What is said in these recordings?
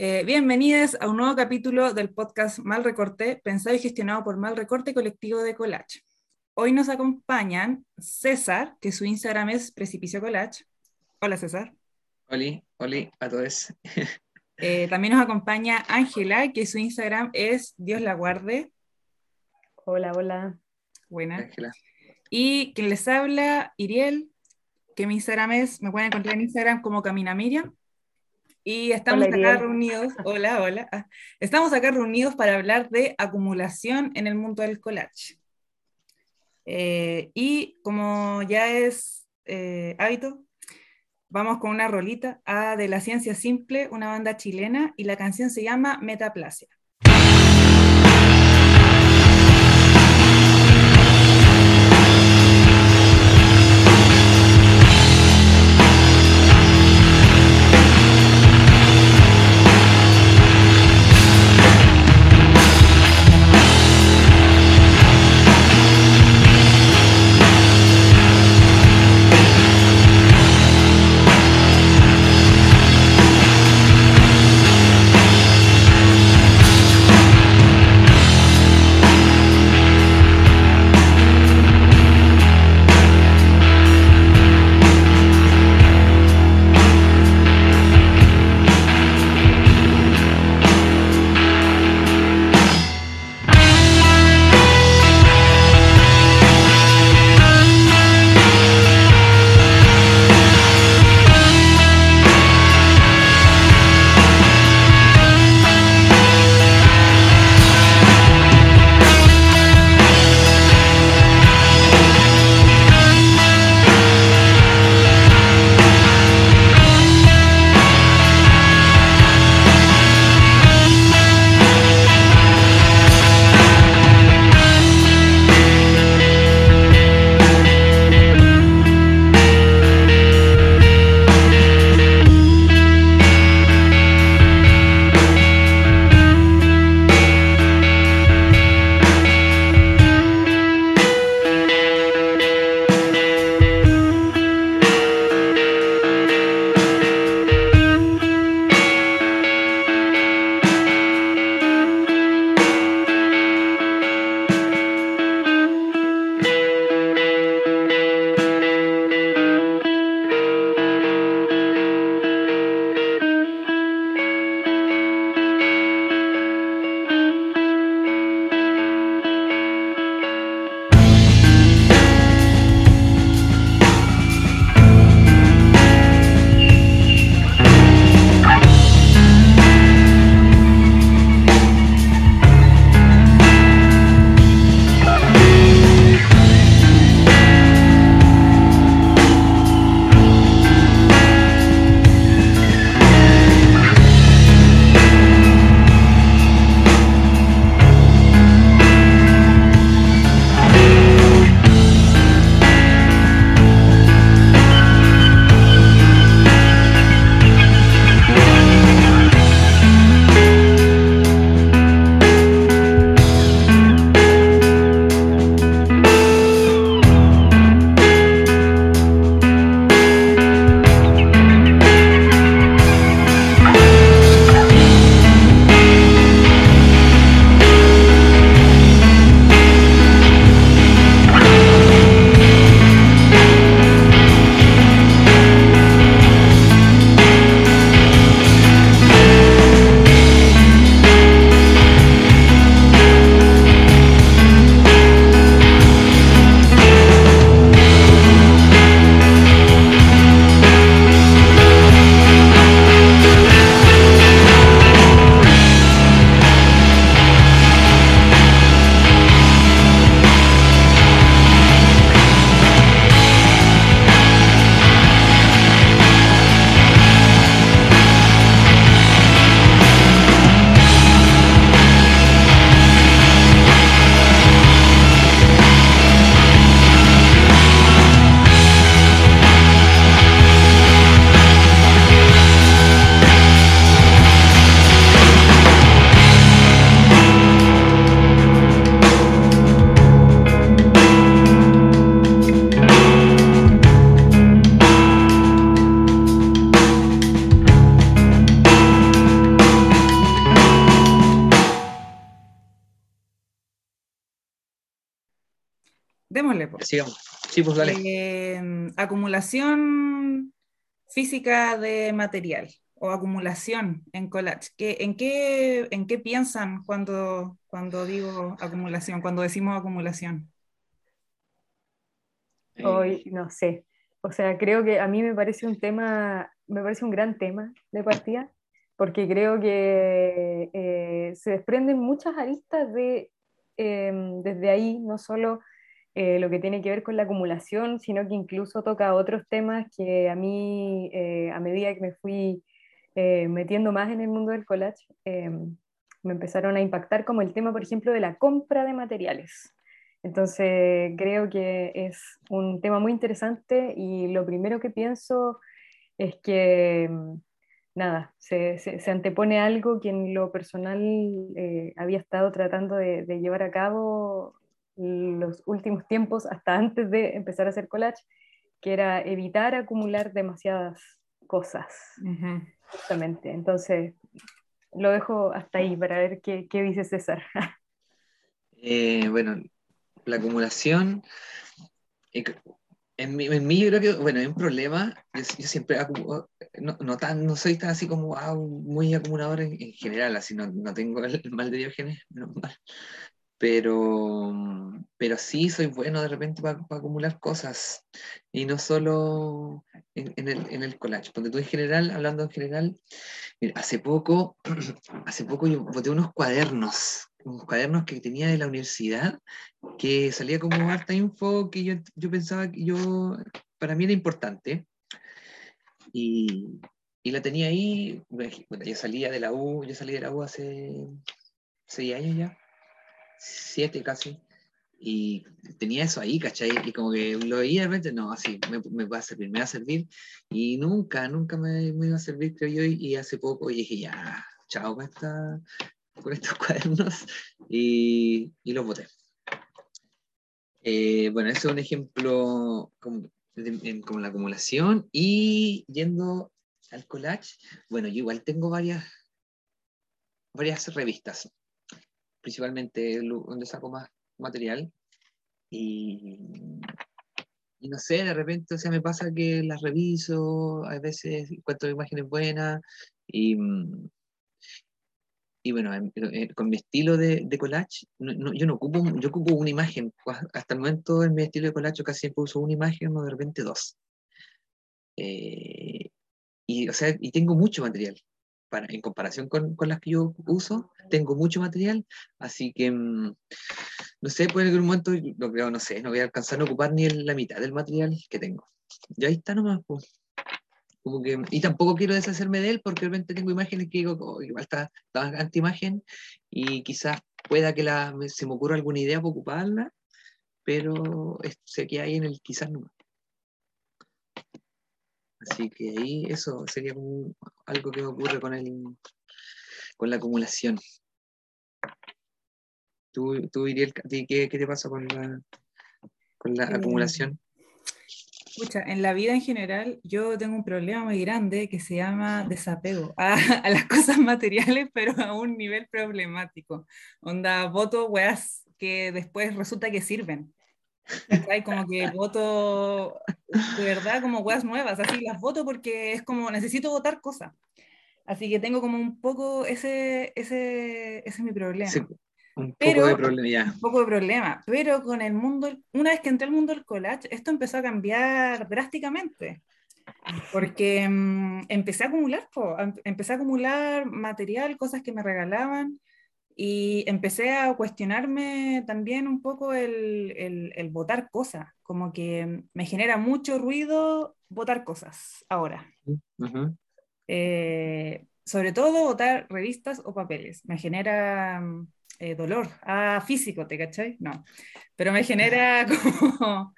Eh, bienvenidos a un nuevo capítulo del podcast Mal Recorte, pensado y gestionado por Mal Recorte Colectivo de Collage. Hoy nos acompañan César, que su Instagram es Precipicio Collage. Hola César. Hola, hola a todos. Eh, también nos acompaña Ángela, que su Instagram es Dios la guarde. Hola, hola. Buena. Ángela. Y quien les habla, Iriel, que mi Instagram es, me pueden encontrar en Instagram como Camina Miriam. Y estamos acá reunidos, hola, hola, ah, estamos acá reunidos para hablar de acumulación en el mundo del collage. Eh, y como ya es eh, hábito, vamos con una rolita a De la Ciencia Simple, una banda chilena, y la canción se llama Metaplasia. Sí, pues dale. Eh, acumulación física de material o acumulación en collage. ¿Qué, en, qué, ¿En qué piensan cuando, cuando digo acumulación, cuando decimos acumulación? Hoy, no sé. O sea, creo que a mí me parece un tema, me parece un gran tema de partida, porque creo que eh, se desprenden muchas aristas de, em, desde ahí, no solo eh, lo que tiene que ver con la acumulación, sino que incluso toca otros temas que a mí, eh, a medida que me fui metiendo más en el mundo del collage, me empezaron a impactar como el tema, por ejemplo, de la compra de materiales. Entonces, creo que es un tema muy interesante y lo primero que pienso es que, mm, nada, se, se, antepone algo que en lo personal eh, había estado tratando de, llevar a cabo los últimos tiempos, hasta antes de empezar a hacer collage, que era evitar acumular demasiadas cosas, justamente. Entonces, lo dejo hasta ahí para ver qué, qué dice César. Eh, bueno, la acumulación, en mí, en mí, yo creo que, bueno, hay un problema, yo, siempre no, no, tan, no soy tan así como ah, muy acumulador en, general, así no, no, tengo el, mal de Diógenes, menos mal, pero, pero sí soy bueno de repente para, acumular cosas, y no solo en, en, el, en el collage, porque tú en general, hablando en general, hace poco, hace poco yo boté unos cuadernos unos cuadernos que tenía de la universidad, que salía como harta info que yo, yo pensaba que yo, para mí era importante. Y, y la tenía ahí, bueno, yo salía de la U, yo salí de la U hace seis años ya, siete casi, y tenía eso ahí, ¿cachai? Y como que lo veía de repente, no, así, me, me, va a servir, me va a servir, y nunca, nunca me, me iba a servir, creo yo, y, hace poco dije, ya, chao con esta, con estos cuadernos y, y los boté. Eh, bueno, ese es un ejemplo como, como, la acumulación y yendo al collage, bueno, yo igual tengo varias, varias revistas, principalmente donde saco más material y, y no sé, de repente, o sea, me pasa que las reviso, a veces encuentro imágenes buenas y, y bueno, con mi estilo de, de collage, yo no ocupo, yo ocupo una imagen. Hasta el momento en mi estilo de collage casi siempre uso una imagen o de repente dos. Eh, y, o sea, y tengo mucho material. Para, en comparación con, con, las que yo uso, tengo mucho material, así que, mm, no sé, puede que en un momento, no, creo, no sé, no voy a alcanzar a ocupar ni la mitad del material que tengo. Y ahí está nomás, pues y tampoco quiero deshacerme de él porque realmente tengo imágenes que digo, oh, igual está, está anti-imagen y quizás pueda que se me ocurra alguna idea para ocuparla, pero sé que hay en el quizás no. Así que ahí eso sería algo que me ocurre con, el, con la acumulación. ¿Tú, tú Iriel, ¿qué, qué te pasa con la, con la eh, acumulación? Escucha, en la vida en general yo tengo un problema muy grande que se llama desapego a, las cosas materiales, pero a un nivel problemático. Onda, voto weas que después resulta que sirven. Hay como que voto de verdad como weas nuevas, así las voto porque es como necesito votar cosas. Así que tengo como un poco ese, ese, ese es mi problema. Un poco de problema, Un poco de problema. Pero con el mundo, una vez que entré al mundo del collage, esto empezó a cambiar drásticamente. Porque mm, empecé a acumular, em, empecé a acumular material, cosas que me regalaban, y empecé a cuestionarme también un poco el, el, el votar cosas, como que me genera mucho ruido votar cosas ahora. Eh, sobre todo votar revistas o papeles. Me genera mm, eh, dolor, ah, físico, ¿te cachai? No, pero me genera como,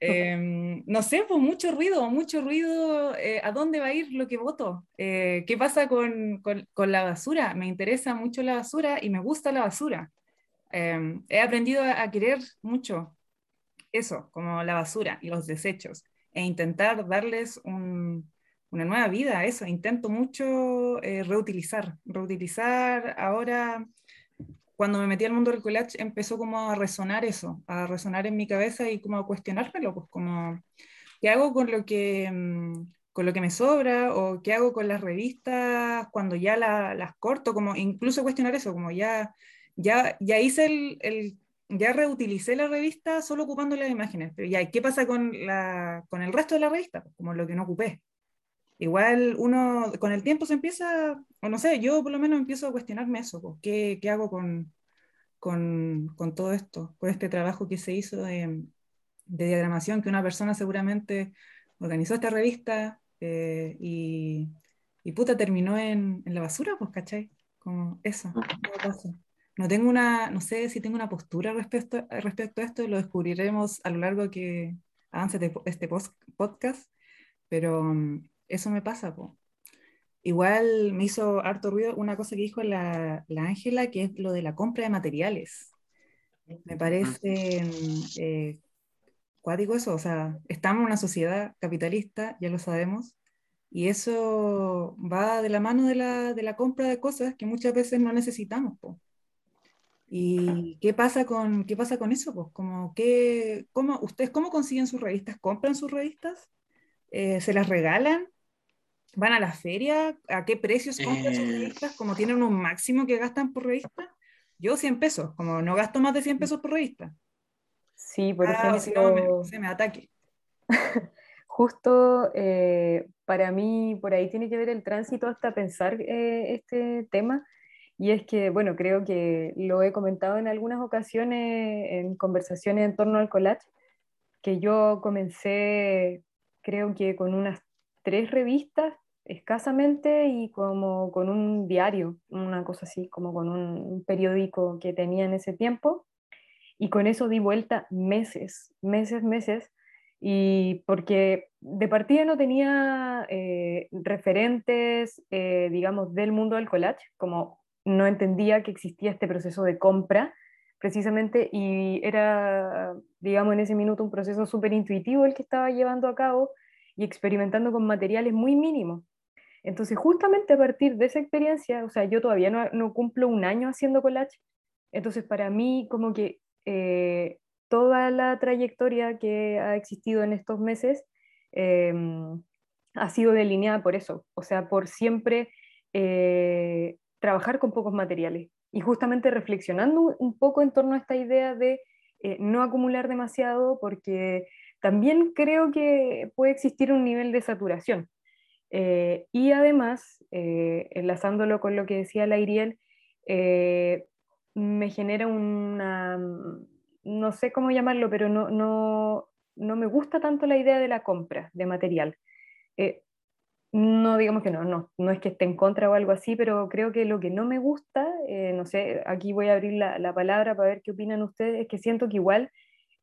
em, no sé, pues mucho ruido, mucho ruido, eh, ¿a dónde va a ir lo que voto? Eh, ¿Qué pasa con, con, con, la basura? Me interesa mucho la basura y me gusta la basura. Em, he aprendido a, querer mucho eso, como la basura y los desechos, e intentar darles un, una nueva vida a eso. Intento mucho reutilizar, reutilizar ahora cuando me metí al mundo del collage empezó como a resonar eso, a resonar en mi cabeza y como a cuestionármelo, pues como, ¿qué hago con lo que, mm, con lo que me sobra? ¿O qué hago con las revistas cuando ya las corto? Como incluso cuestionar eso, como ya, ya, ya hice el, el ya reutilicé la revista solo ocupando las imágenes, pero ya, ¿qué pasa con, la, con el resto de la revista? Pues como lo que no ocupé. Igual uno con el tiempo se empieza, o no sé, yo por lo menos empiezo a cuestionarme eso, pues, ¿qué, ¿qué, hago con, con, con, todo esto, con este trabajo que se hizo de, de diagramación, que una persona seguramente organizó esta revista eh, y, y, puta terminó en, en, la basura, pues, ¿cachai? Como eso, pasa? no tengo una, no sé si tengo una postura respecto, respecto a esto, lo descubriremos a lo largo que avance de este podcast, pero mm, eso me pasa. Cuál me hizo harto ruido una cosa que dijo la Ángela, que es lo de la compra de materiales. Me parece eh, cuático eso, o sea, estamos en una sociedad capitalista, ya lo sabemos, y eso va de la mano de la, de la compra de cosas que muchas veces no necesitamos. Po. ¿Y qué pasa con, qué pasa con eso? Pues, como, ¿qué, cómo, ¿Ustedes cómo consiguen sus revistas? ¿Compran sus revistas? Eh, ¿Se las regalan? ¿Van a la feria? ¿A qué precios compran sus eh. revistas? ¿Como tienen un máximo que gastan por revista? Yo 100 pesos, como no gasto más de 100 pesos por revista. Sí, por ah, ejemplo... se me ataque. Justo eh, para mí, por ahí tiene que ver el tránsito hasta pensar este tema y es que, bueno, creo que lo he comentado en algunas ocasiones en conversaciones en torno al collage, que yo comencé, creo que con unas tres revistas escasamente y como con un diario, una cosa así, como con un periódico que tenía en ese tiempo. Y con eso di vuelta meses, meses, meses, y porque de partida no tenía eh, referentes, eh, digamos, del mundo del collage, como no entendía que existía este proceso de compra precisamente y era, digamos, en ese minuto un proceso súper intuitivo el que estaba llevando a cabo y experimentando con materiales muy mínimos. Entonces, justamente a partir de esa experiencia, o sea, yo todavía no, cumplo un año haciendo collage, entonces para mí como que eh, toda la trayectoria que ha existido en estos meses em, ha sido delineada por eso, o sea, por siempre eh, trabajar con pocos materiales y justamente reflexionando un poco en torno a esta idea de eh, no acumular demasiado porque también creo que puede existir un nivel de saturación. Eh, y además, eh, enlazándolo con lo que decía la Iriel, me genera una, no sé cómo llamarlo, pero no, no, no me gusta tanto la idea de la compra de material. No, digamos que no, no, no es que esté en contra o algo así, pero creo que lo que no me gusta, eh, no sé, aquí voy a abrir la, palabra para ver qué opinan ustedes, es que siento que igual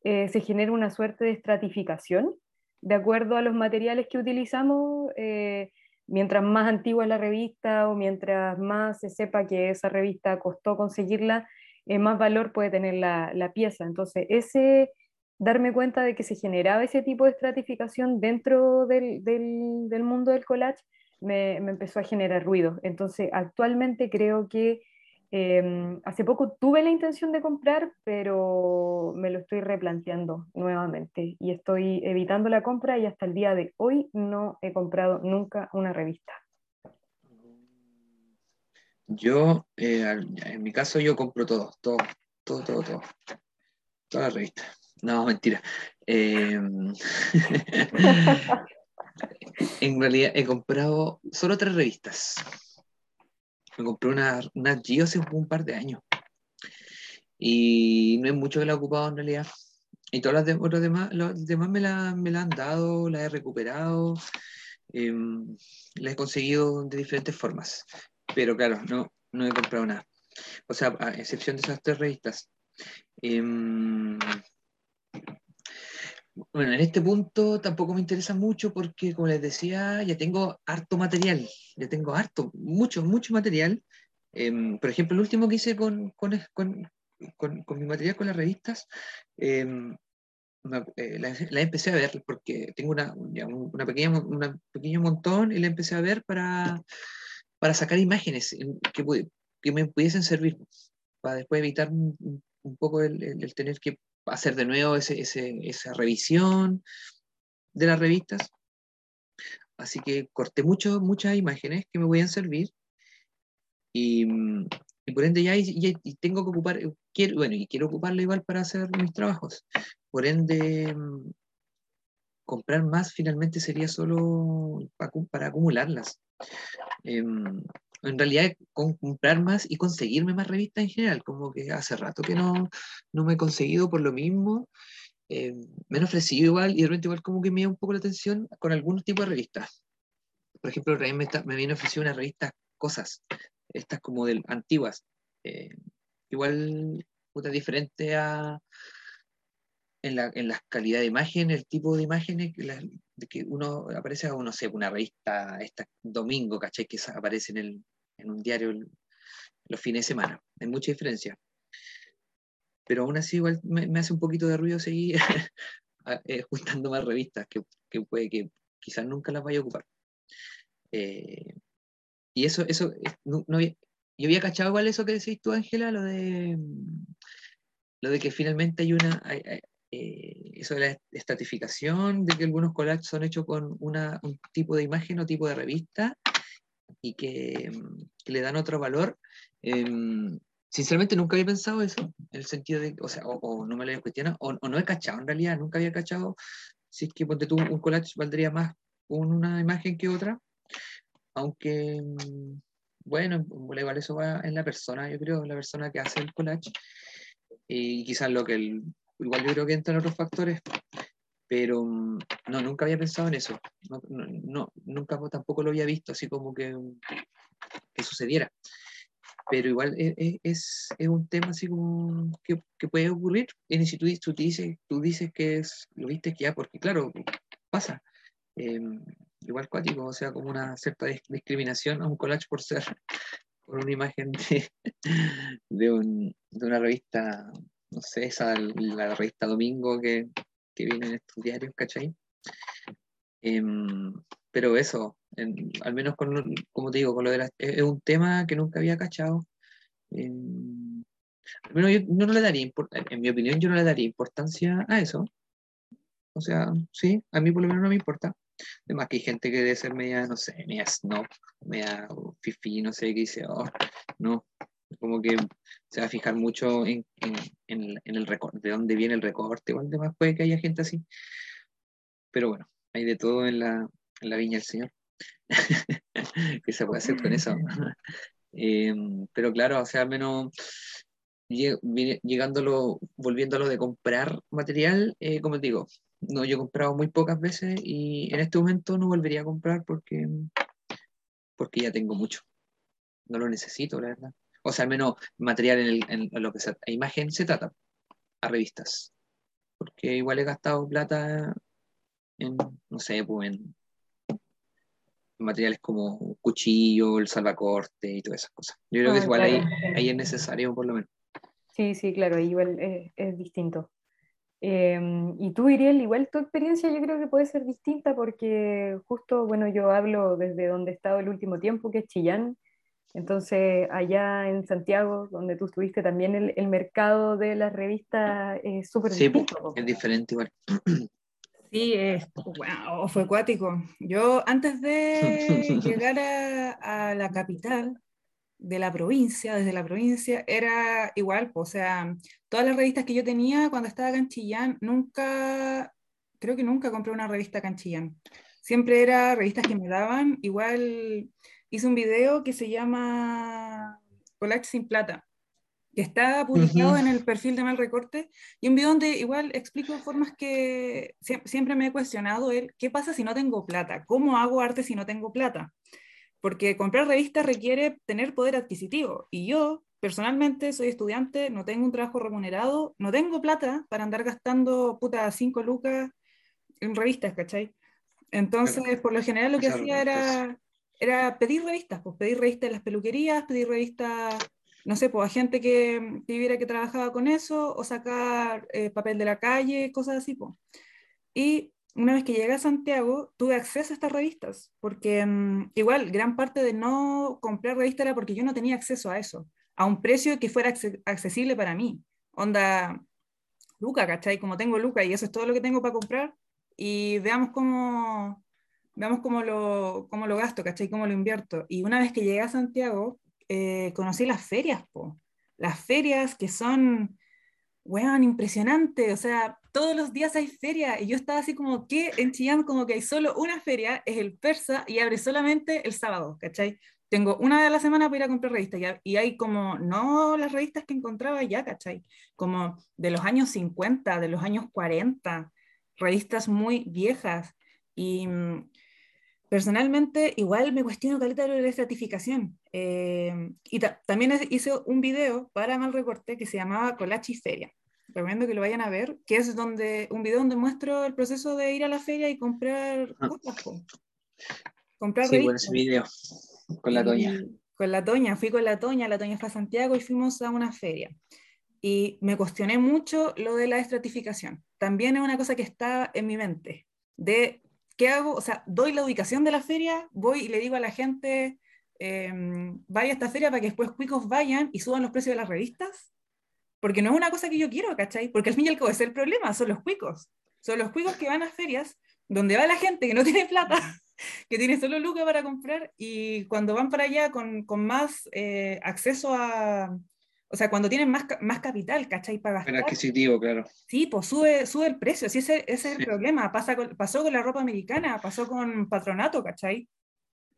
eh, se genera una suerte de estratificación de acuerdo a los materiales que utilizamos, eh, mientras más antigua es la revista o mientras más se sepa que esa revista costó conseguirla, más valor puede tener la, la pieza. Entonces, ese darme cuenta de que se generaba ese tipo de estratificación dentro del, del, mundo del collage me, me, empezó a generar ruido. Entonces, actualmente creo que em, hace poco tuve la intención de comprar, pero me lo estoy replanteando nuevamente y estoy evitando la compra y hasta el día de hoy no he comprado nunca una revista. Yo, eh, en mi caso, yo compro todo, todo, todo, todo, todo. Toda la revista. No, mentira. Em, en realidad he comprado solo tres revistas. Me compré una, una Gio hace un par de años. Y no es mucho que la he ocupado en realidad. Y todas las demás, los demás me la, me la han dado, la he recuperado, eh, la he conseguido de diferentes formas. Pero claro, no, no he comprado nada. O sea, a excepción de esas tres revistas. Eh, bueno, en este punto tampoco me interesa mucho porque, como les decía, ya tengo harto material, ya tengo harto, mucho, mucho material. Em, por ejemplo, el último que hice con, con, con, con mi material con las revistas, eh, la, empecé a ver porque tengo una, una pequeña, un pequeño montón y la empecé a ver para, para sacar imágenes que, que me pudiesen servir. para después evitar un, poco el, tener que hacer de nuevo ese, esa revisión de las revistas. Así que corté mucho, muchas imágenes que me a servir y, y por ende ya, tengo que ocupar, quiero, bueno, y quiero ocuparlo igual para hacer mis trabajos. Por ende, comprar más finalmente sería solo para, acumularlas. Em, en realidad, comprar más y conseguirme más revistas en general, como que hace rato que no, no me he conseguido por lo mismo. Em, me han ofrecido igual y de repente igual como que me da un poco la atención con algunos tipos de revistas. Por ejemplo, me, me viene ofrecido una revista Cosas, estas como del, antiguas. Eh, igual puta, diferente a en la, en la calidad de imagen, el tipo de imágenes de que uno aparece, no sé, una revista esta domingo, ¿cachai? Que aparece en, el, en un diario los fines de semana. Hay mucha diferencia. Pero aún así igual me, hace un poquito de ruido seguir eh, juntando más revistas que, que, puede que quizás nunca las vaya a ocupar. Eh, y eso, eso no, yo había cachado igual eso que decís tú, Ángela, lo de lo de que finalmente hay una eh, eso de la estratificación, de que algunos collages son hechos con una, un tipo de imagen o tipo de revista y que, le dan otro valor. Em, sinceramente nunca había pensado eso, en el sentido de, o sea, o, no me lo había cuestionado, o, no he cachado en realidad, nunca había cachado si es que ponte tú un collage valdría más una imagen que otra, aunque, mm, bueno, igual eso va en la persona, yo creo, la persona que hace el collage, y quizás lo que el, igual yo creo que entran otros factores, pero mm, no, nunca había pensado en eso, no, nunca tampoco lo había visto así como que, que sucediera. Pero igual e, e, es, es, un tema así como que, que puede ocurrir. Y si tú, tú, dices, tú dices que es, lo viste que ya, porque claro, pasa. Em, igual cuático, o sea, como una cierta discriminación a un collage por ser por una imagen de, un, de una revista, no sé, esa, la revista Domingo que, que viene en estos diarios, ¿cachai? Em, pero eso, al menos con, como te digo, con lo de la, es, un tema que nunca había cachado. Em, al menos yo no, le daría, en mi opinión, yo no le daría importancia a eso. O sea, sí, a mí por lo menos no me importa. Además que hay gente que debe ser media, no sé, media snob, media fifi, no sé, qué dice, oh, no, como que se va a fijar mucho en, en, en el recorte, de dónde viene el recorte, igual demás puede que haya gente así. Pero bueno, hay de todo en la, en la viña del Señor. ¿Qué se puede hacer con eso? Em, pero claro, o sea, al menos llegándolo, volviéndolo de comprar material, eh, como te digo, no, yo he comprado muy pocas veces y en este momento no volvería a comprar porque, porque ya tengo mucho. No lo necesito, la verdad. O sea, al menos material en, lo que sea, a imagen se trata, a revistas. Porque igual he gastado plata en, no sé, pues en materiales como cuchillo, el salvacorte y todas esas cosas. Yo creo que ah, igual ahí, ahí, es necesario por lo menos. Sí, sí, claro, igual es distinto. Em, y tú, Iriel, igual tu experiencia yo creo que puede ser distinta porque justo, bueno, yo hablo desde donde he estado el último tiempo, que es Chillán. Entonces, allá en Santiago, donde tú estuviste también, el, el mercado de las revistas es súper sí, distinto. es diferente igual. Sí, es, wow, fue acuático. Yo antes de llegar a, a la capital, de la provincia, desde la provincia, era igual, o sea, todas las revistas que yo tenía cuando estaba acá en Chillán, nunca, creo que nunca compré una revista acá en Chillán. Siempre era revistas que me daban, igual hice un video que se llama Collage sin plata, que está publicado en el perfil de Mal Recorte, y un video donde igual explico formas que siempre me he cuestionado, el, ¿qué pasa si no tengo plata? ¿Cómo hago arte si no tengo plata? porque comprar revistas requiere tener poder adquisitivo. Y yo, personalmente, soy estudiante, no tengo un trabajo remunerado, no tengo plata para andar gastando puta 5 lucas en revistas, ¿cachai? Entonces, por lo general, lo que hacía era, era pedir revistas, pues pedir revistas en las peluquerías, pedir revistas, no sé, pues a gente que, viviera que trabajaba con eso, o sacar eh, papel de la calle, cosas así, pues. Y una vez que llegué a Santiago, tuve acceso a estas revistas, porque mm, igual gran parte de no comprar revistas era porque yo no tenía acceso a eso. a un precio que fuera accesible para mí. Onda, Luca, ¿cachai? Como tengo Luca y eso es todo lo que tengo para comprar y veamos cómo, veamos cómo lo, cómo lo gasto, ¿cachai? Cómo lo invierto. Y una vez que llegué a Santiago, eh, conocí las ferias, po. Las ferias que son, weón, impresionante. O sea, todos los días hay feria. Y yo estaba así como que en Chillán como que hay solo una feria, es el persa, y abre solamente el sábado, ¿cachai? Tengo una a la semana para ir a comprar revistas y hay como, no las revistas que encontraba ya, ¿cachai? Como de los años 50, de los años 40, revistas muy viejas. Y mm, personalmente igual me cuestiono caleta de la estratificación. Eh, y también hice un video para Mal Recorte que se llamaba Colachi Feria. Recomiendo que lo vayan a ver, que es donde un video donde muestro el proceso de ir a la feria y comprar ah. cosas. Comprar sí, bueno, ese video con la Toña. Con la Toña, fui con la Toña, la Toña fue a Santiago y fuimos a una feria. Y me cuestioné mucho lo de la estratificación. También es una cosa que está en mi mente, de ¿qué hago? O sea, doy la ubicación de la feria, voy y le digo a la gente, em, vaya a esta feria para que después cuicos vayan y suban los precios de las revistas. Porque no es una cosa que yo quiero, ¿cachai? Porque al fin y al cabo es el problema, son los cuicos. Son los cuicos que van a ferias donde va la gente que no tiene plata, que tiene solo lucas para comprar y cuando van para allá con, con más eh, acceso a, o sea, cuando tienen más, más capital, ¿cachai? Para gastar. adquisitivo, claro. Sí, pues sube, sube el precio, sí, ese, ese es el problema. Pasa pasó con la ropa americana, pasó con patronato, ¿cachai?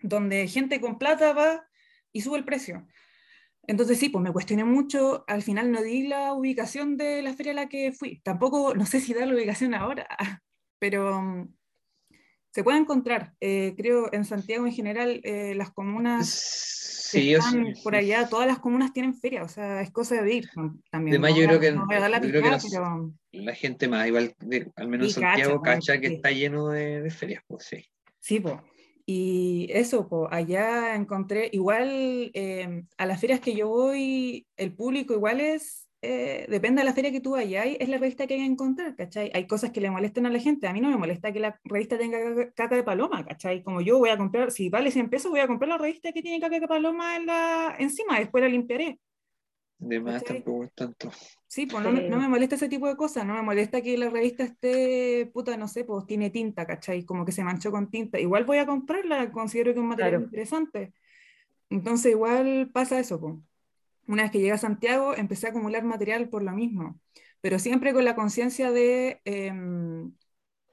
Donde gente con plata va y sube el precio. Entonces sí, pues me cuestioné mucho, al final no di la ubicación de la feria a la que fui. Tampoco, no sé si dar la ubicación ahora, pero mm, se puede encontrar, eh, creo, en Santiago en general, eh, las comunas Sí, por allá, todas las comunas tienen feria, o sea, es cosa de ir también. yo creo que, la, gente más, igual, al menos en Santiago, cacha, que está lleno de, ferias, pues sí. Sí, pues. Y eso, pues, allá encontré, igual eh, a las ferias que yo voy, el público igual es eh, depende de la feria que tú vayas, es la revista que hay que encontrar, ¿cachai? Hay cosas que le molestan a la gente, a mí no me molesta que la revista tenga caca de paloma, ¿cachai? Como yo voy a comprar, si vale 100 pesos, voy a comprar la revista que tiene caca de paloma en la, encima, después la limpiaré. De más tampoco es tanto. Sí, pues no, no, me molesta ese tipo de cosas, no me molesta que la revista esté, puta, no sé, pues tiene tinta, ¿cachai? Como que se manchó con tinta. Igual voy a comprarla, considero que es un material interesante. Entonces igual pasa eso, pues una vez que llegué a Santiago, empecé a acumular material por lo mismo, pero siempre con la conciencia de em,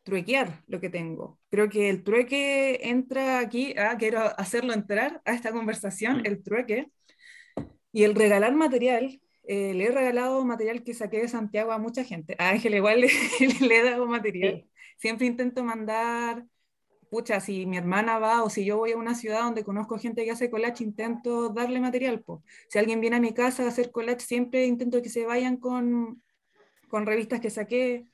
truequear lo que tengo. Creo que el trueque entra aquí, ah, quiero hacerlo entrar a esta conversación, mm. el trueque, y el regalar material. Eh, le he regalado material que saqué de Santiago a mucha gente. A Ángel igual le, le he dado material. Siempre intento mandar pucha, si mi hermana va o si yo voy a una ciudad donde conozco gente que hace collage, intento darle material. Po. Si alguien viene a mi casa a hacer collage, siempre intento que se vayan con, con revistas que saqué,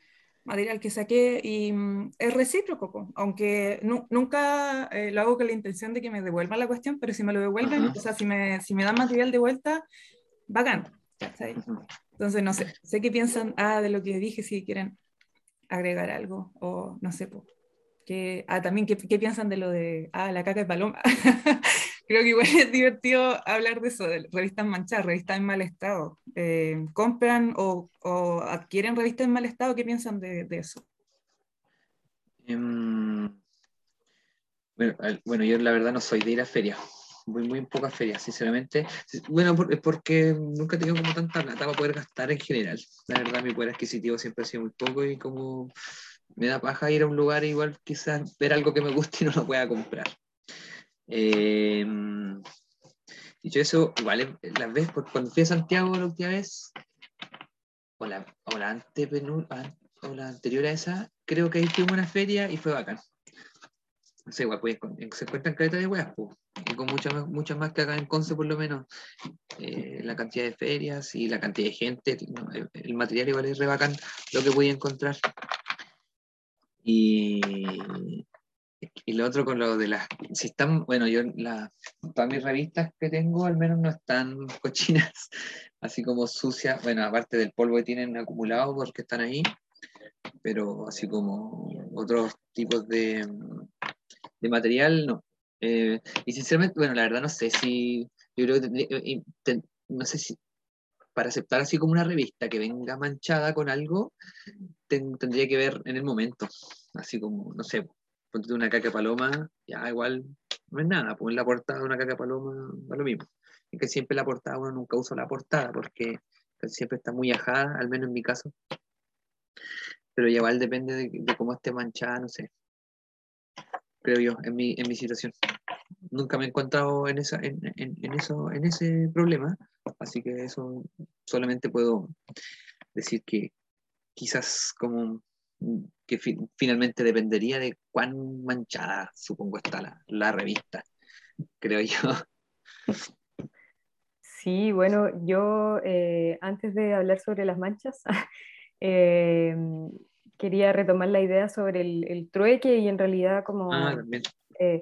material que saqué, y mm, es recíproco, aunque nunca eh, lo hago con la intención de que me devuelvan la cuestión, pero si me lo devuelven, o sea, si me, si me dan material de vuelta, bacán. Entonces, no sé, sé qué piensan ah, de lo que dije, si quieren agregar algo, o no sé, pues que, ah, también, ¿qué, ¿qué, piensan de lo de ah, la caca de paloma? Creo que igual es divertido hablar de eso, de revistas manchadas, revistas en mal estado. Eh, ¿Compran o, o, adquieren revistas en mal estado? ¿Qué piensan de, de eso? Um, bueno, bueno, yo la verdad no soy de ir a ferias. Voy muy pocas ferias, sinceramente. Bueno, porque nunca he tenido como tanta plata para poder gastar en general. La verdad, mi poder adquisitivo siempre ha sido muy poco y como me da paja ir a un lugar igual quizás ver algo que me guste y no lo pueda comprar. Eh, dicho eso, igual las veces, cuando fui a Santiago la última vez, o la, o la, o la anterior a esa, creo que ahí tuve una feria y fue bacán. No sé, igual, pues, se encuentran caretas de weas, pues, con muchas muchas más que acá en Conce, por lo menos. Eh, la cantidad de ferias y la cantidad de gente, el, el, material igual es re bacán lo que voy a encontrar. Y, y lo otro con lo de las, si están, bueno, yo la, todas mis revistas que tengo al menos no están cochinas, así como sucias, bueno, aparte del polvo que tienen acumulado porque están ahí, pero así como otros tipos de, de material, no. Eh, y sinceramente, bueno, la verdad no sé si, yo creo que no sé si, para aceptar así como una revista que venga manchada con algo, tendría que ver en el momento, así como, no sé, ponte una caca paloma, ya igual no es nada, pues la portada de una caca paloma va lo mismo. Es que siempre la portada uno nunca usa la portada porque siempre está muy ajada, al menos en mi caso. Pero igual depende de, cómo esté manchada, no sé. Creo yo, en mi, en mi situación. Nunca me he encontrado en, esa, en, en, eso, en ese problema, así que eso solamente puedo decir que quizás como que finalmente dependería de cuán manchada, supongo, está la, la revista, creo yo. Sí, bueno, yo eh, antes de hablar sobre las manchas, eh, quería retomar la idea sobre el, trueque y en realidad como... Ah, eh,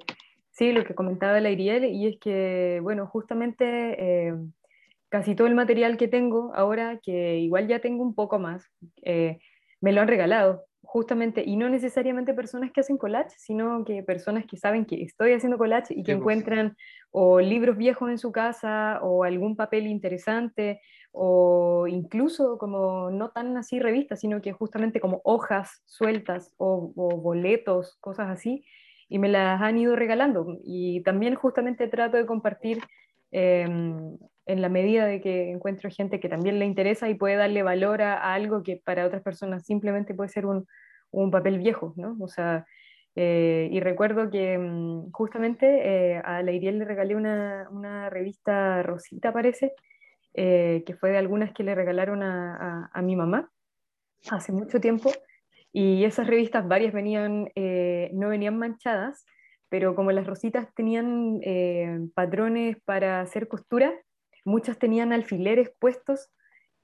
sí, lo que comentaba la Iriel, y es que, bueno, justamente casi todo el material que tengo ahora, que igual ya tengo un poco más, me lo han regalado justamente, y no necesariamente personas que hacen collage, sino que personas que saben que estoy haciendo collage y que encuentran o libros viejos en su casa o algún papel interesante o incluso como no tan así revistas, sino que justamente como hojas sueltas o, boletos, cosas así, y me las han ido regalando. Y también justamente trato de compartir em, en la medida de que encuentro gente que también le interesa y puede darle valor a, algo que para otras personas simplemente puede ser un, un papel viejo, ¿no? O sea, eh, y recuerdo que mm, justamente eh, a la Iriel le regalé una, una revista Rosita, parece, eh, que fue de algunas que le regalaron a, a, mi mamá hace mucho tiempo. Y esas revistas, varias venían, no venían manchadas, pero como las rositas tenían patrones para hacer costura, muchas tenían alfileres puestos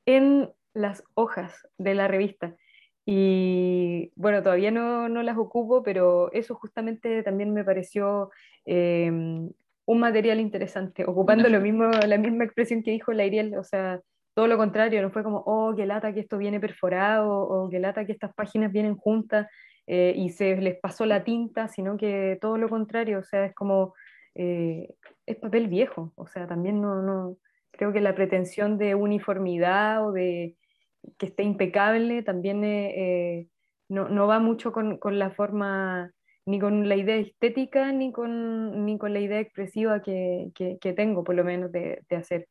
en las hojas de la revista. Y bueno, todavía no, no, las ocupo, pero eso justamente también me pareció em, un material interesante, ocupando lo mismo, la misma expresión que dijo la Iriel, o sea, todo lo contrario, no fue como, oh, qué lata que esto viene perforado, o qué lata que estas páginas vienen juntas eh, y se les pasó la tinta, sino que todo lo contrario, o sea, es como, eh, es papel viejo, o sea, también no, no, creo que la pretensión de uniformidad o de que esté impecable, también eh, no, no, va mucho con, con, la forma, ni con la idea estética, ni con, ni con la idea expresiva que, que, tengo, por lo menos, de, de hacer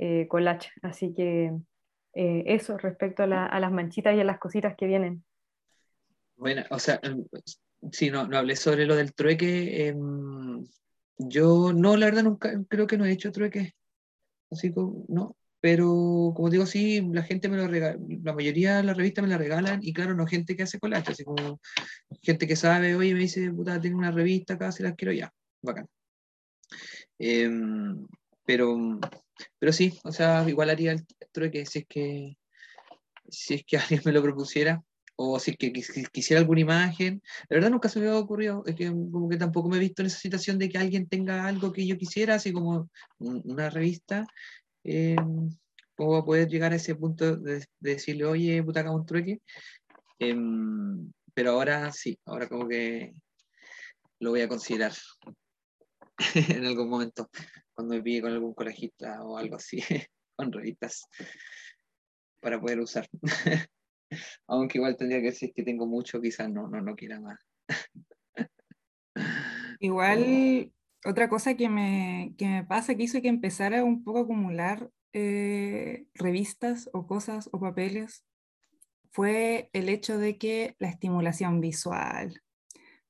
eh, collage. Así que eso respecto a, las manchitas y a las cositas que vienen. Bueno, o sea, em, si no, no hablé sobre lo del trueque. Em, yo no, la verdad, nunca creo que no he hecho trueque. Así como, no, pero como digo, sí, la gente me lo regala, la mayoría de las revistas me la regalan y claro, no gente que hace collage, así como gente que sabe, oye, me dice, puta, tengo una revista acá, si las quiero ya, bacán. Em, pero, pero sí, o sea, igual haría el trueque si es que, si es que alguien me lo propusiera o si es que quisiera alguna imagen. La verdad nunca se me ha ocurrido, es que como que tampoco me he visto en esa situación de que alguien tenga algo que yo quisiera, así como una revista, eh, cómo va a poder llegar a ese punto de, decirle, oye, puta, haga un trueque. Em, pero ahora sí, ahora como que lo voy a considerar en algún momento, cuando me pille con algún colegista o algo así, con revistas, para poder usar. Aunque igual tendría que decir que tengo mucho, quizás no, no, no quiera más. Igual otra cosa que me, que me pasa, que hizo que empezara un poco a acumular eh, revistas o cosas o papeles, fue el hecho de que la estimulación visual.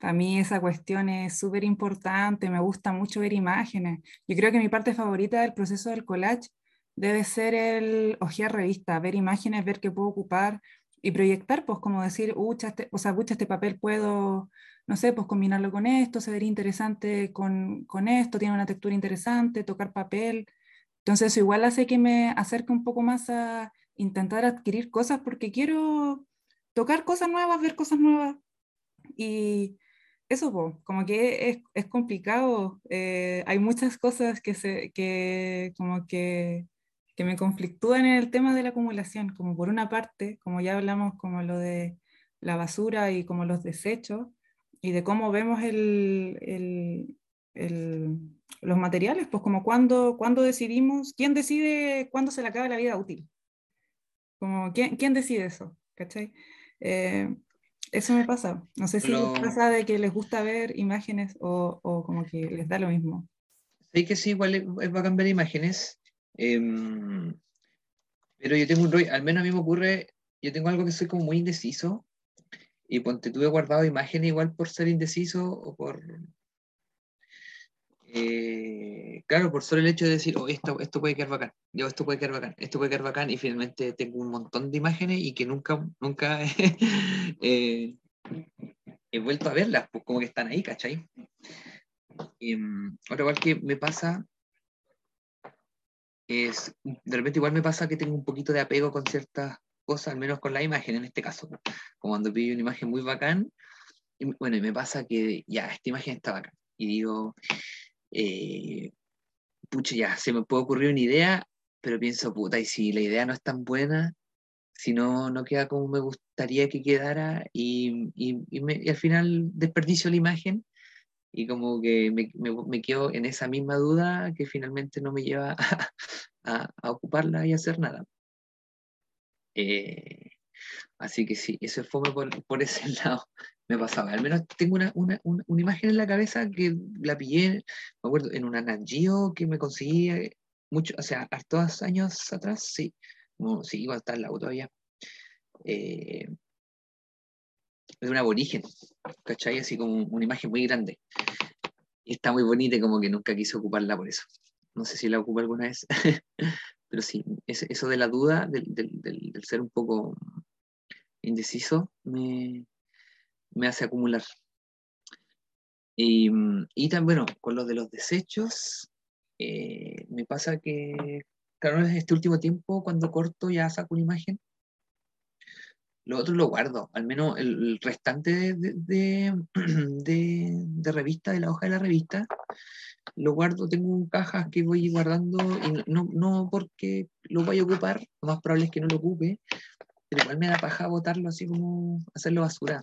Para mí esa cuestión es súper importante, me gusta mucho ver imágenes. Yo creo que mi parte favorita del proceso del collage debe ser el ojear revista, ver imágenes, ver qué puedo ocupar y proyectar, pues como decir, este, o sea, este papel puedo no sé, pues combinarlo con esto, se vería interesante con, con esto, tiene una textura interesante, tocar papel. Entonces eso igual hace que me acerque un poco más a intentar adquirir cosas porque quiero tocar cosas nuevas, ver cosas nuevas. Y eso, pues, como que es, es complicado. Eh, hay muchas cosas que, se, que como que, que me conflictúan en el tema de la acumulación. Como por una parte, como ya hablamos, como lo de la basura y como los desechos, y de cómo vemos el, el, los materiales, pues como cuando, cuando decidimos, ¿quién decide cuándo se le acaba la vida útil? Como, ¿quién, quién decide eso? ¿Cachai? Eh, eso me pasa. No sé si les pasa de que les gusta ver imágenes o, o, como que les da lo mismo. Sí, que sí, igual es, bacán ver imágenes. Em, pero yo tengo un rollo, al menos a mí me ocurre, yo tengo algo que soy como muy indeciso. Y ponte, tuve guardado imágenes igual por ser indeciso o por. Eh, claro, por solo el hecho de decir, oh, esto, esto puede quedar bacán, yo esto puede quedar bacán, esto puede quedar bacán, y finalmente tengo un montón de imágenes y que nunca, nunca eh, he vuelto a verlas, pues como que están ahí, ¿cachai? Y, um, otra igual que me pasa es, de repente igual me pasa que tengo un poquito de apego con ciertas cosas, al menos con la imagen en este caso, como cuando pido una imagen muy bacán, y, bueno, y me pasa que ya, esta imagen está bacán, y digo, eh, pucha, ya, se me puede ocurrir una idea, pero pienso, puta, y si la idea no es tan buena, si no, no queda como me gustaría que quedara y, y, y, al final desperdicio la imagen y como que me, me, me, quedo en esa misma duda que finalmente no me lleva a, a, a ocuparla y hacer nada. Eh, así que sí, eso fue por, por, ese lado. Me pasaba. Al menos tengo una, una, una, imagen en la cabeza que la pillé, me acuerdo, en una Nagio que me conseguí mucho, o sea, hartos años atrás, sí no, sí, igual está en la auto todavía. Eh, de un aborigen, ¿cachai? Así como una imagen muy grande. Y está muy bonita y como que nunca quise ocuparla por eso. No sé si la ocupé alguna vez, pero sí, eso de la duda, del, del, ser un poco indeciso, me, me hace acumular. Y, y también, bueno, con lo de los desechos, eh, me pasa que claro, este último tiempo, cuando corto, ya saco una imagen. Lo otro lo guardo, al menos el, restante de, de, de, de, revista, de la hoja de la revista, lo guardo, tengo cajas que voy guardando, y no, no porque lo vaya a ocupar, lo más probable es que no lo ocupe, pero igual me da paja botarlo así como hacerlo basura.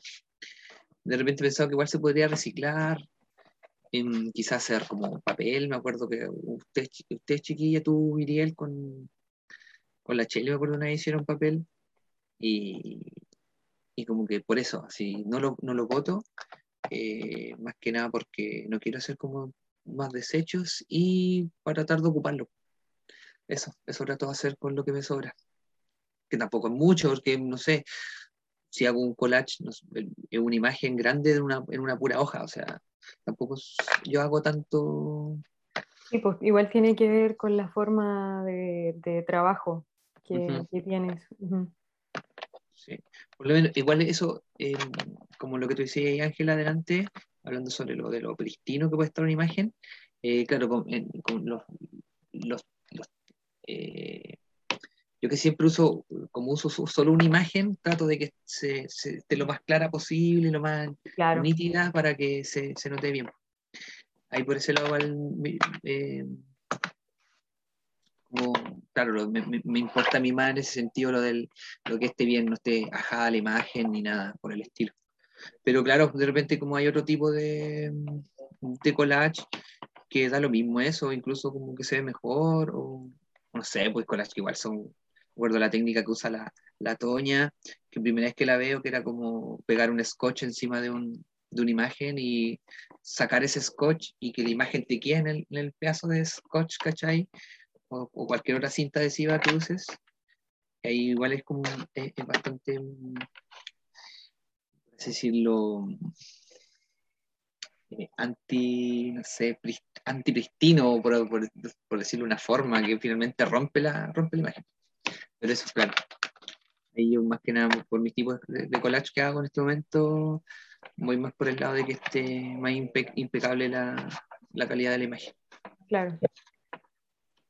De repente he pensado que igual se podría reciclar, en quizás hacer como papel, me acuerdo que usted, usted chiquilla, tú, Miriel, con, con la Chile, me acuerdo una vez hicieron papel, y, y como que por eso, así no lo, no lo voto, eh, más que nada porque no quiero hacer como más desechos y para tratar de ocuparlo. Eso, eso trato de hacer con lo que me sobra. Que tampoco es mucho, porque no sé, si hago un collage, no sé, es una imagen grande en una, en una pura hoja, o sea, tampoco yo hago tanto... Sí, pues igual tiene que ver con la forma de, de trabajo que, uh -huh. que tienes. Uh -huh. Sí, por lo menos, igual eso, eh, como lo que tú decías, Ángela, adelante, hablando sobre lo de lo pristino que puede estar una imagen, eh, claro, con, en, con los, los, los eh, yo que siempre uso, como uso solo una imagen, trato de que se, se esté lo más clara posible, lo más claro. nítida para que se, se, note bien. Ahí por ese lado, eh, como, claro, lo, me, me, importa a mí más en ese sentido lo, del, lo que esté bien, no esté ajada la imagen ni nada por el estilo. Pero claro, de repente como hay otro tipo de, de collage que da lo mismo eso, incluso como que se ve mejor, o no sé, pues collage que igual son recuerdo la técnica que usa la, la Toña, que primera vez que la veo, que era como pegar un scotch encima de, un, de una imagen y sacar ese scotch y que la imagen te quede en el, en el pedazo de scotch, ¿cachai? O, o, cualquier otra cinta adhesiva que uses. Ahí igual es como, es, es bastante, es decirlo, eh, anti, no sé, antipristino, por, por, por decirlo de una forma, que finalmente rompe la, rompe la imagen. Pero eso, claro. Ahí yo más que nada por mis tipos de, de, collage que hago en este momento, voy más por el lado de que esté más impe impecable la, la, calidad de la imagen. Claro.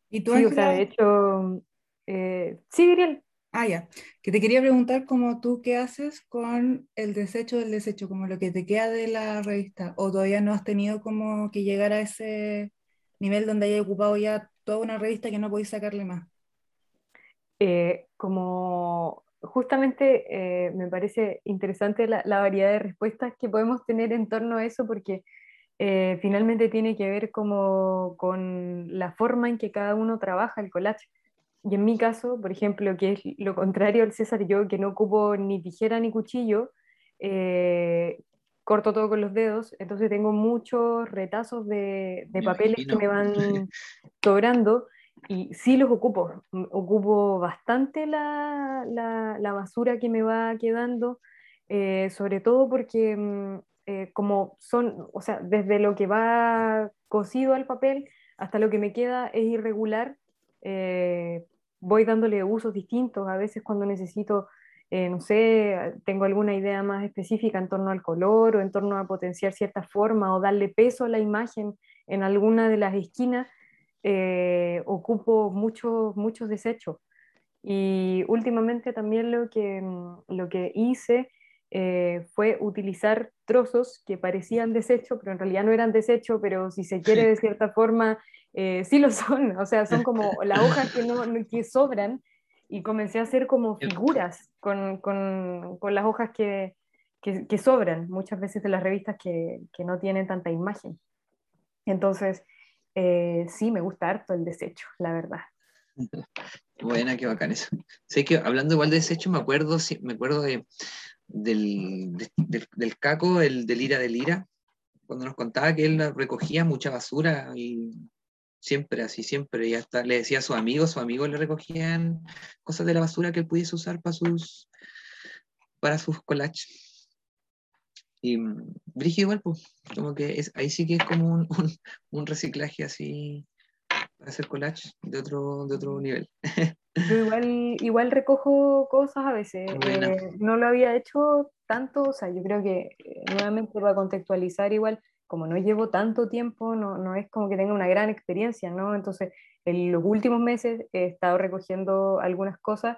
¿Y tú, sí, o sea, de hecho, eh, sí, Viriel. Ah, ya. Que te quería preguntar como tú qué haces con el desecho del desecho, como lo que te queda de la revista, o todavía no has tenido como que llegar a ese nivel donde hayas ocupado ya toda una revista que no podéis sacarle más eh, como justamente eh, me parece interesante la, la, variedad de respuestas que podemos tener en torno a eso, porque eh, finalmente tiene que ver como con la forma en que cada uno trabaja el collage. Y en mi caso, por ejemplo, que es lo contrario al César, yo que no ocupo ni tijera ni cuchillo, eh, corto todo con los dedos, entonces tengo muchos retazos de, papeles que me van sobrando y sí los ocupo, ocupo bastante la, la, basura que me va quedando, eh, sobre todo porque mm, eh, como son, o sea, desde lo que va cosido al papel hasta lo que me queda es irregular, eh, voy dándole usos distintos, a veces cuando necesito no sé, tengo alguna idea más específica en torno al color o en torno a potenciar cierta forma o darle peso a la imagen en alguna de las esquinas, eh, ocupo muchos muchos desechos. Y últimamente también lo que, mm, lo que hice eh, fue utilizar trozos que parecían desechos, pero en realidad no eran desechos, pero si se quiere de cierta forma, sí lo son, o sea, son como las hojas que, no, que sobran y comencé a hacer como figuras con, con, con las hojas que, que, sobran muchas veces de las revistas que, que no tienen tanta imagen. Entonces, eh, sí, me gusta harto el desecho, la verdad. Buena, qué bacán eso. Sé que hablando igual de desecho, me acuerdo, me acuerdo de, del, del, del, caco, el del ira del ira, cuando nos contaba que él recogía mucha basura y siempre así, siempre. Y hasta le decía a sus amigos, sus amigos le recogían cosas de la basura que él pudiese usar para sus, para sus collages. Y mm, Brígido igual, pues, como que es, ahí sí que es como un, un, reciclaje así para hacer collage de otro, de otro nivel. Yo igual, igual recojo cosas a veces. Eh, no lo había hecho tanto, o sea, yo creo que eh, nuevamente para contextualizar igual, como no llevo tanto tiempo, no, no, es como que tenga una gran experiencia, ¿no? Entonces, en los últimos meses he estado recogiendo algunas cosas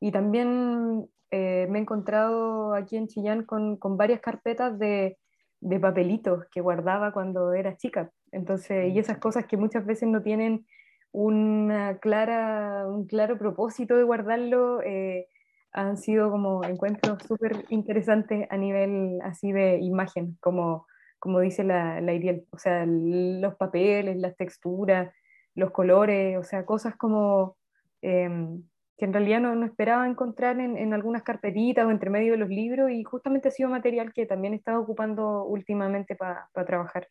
y también eh, me he encontrado aquí en Chillán con, con varias carpetas de, de, papelitos que guardaba cuando era chica. Entonces, y esas cosas que muchas veces no tienen una clara, un claro propósito de guardarlo, eh, han sido como encuentros súper interesantes a nivel así de imagen, como como dice la, la Iriel, o sea, los papeles, las texturas, los colores, o sea, cosas como em, que en realidad no, no esperaba encontrar en, en, algunas carpetitas o entre medio de los libros y justamente ha sido material que también he estado ocupando últimamente para trabajar.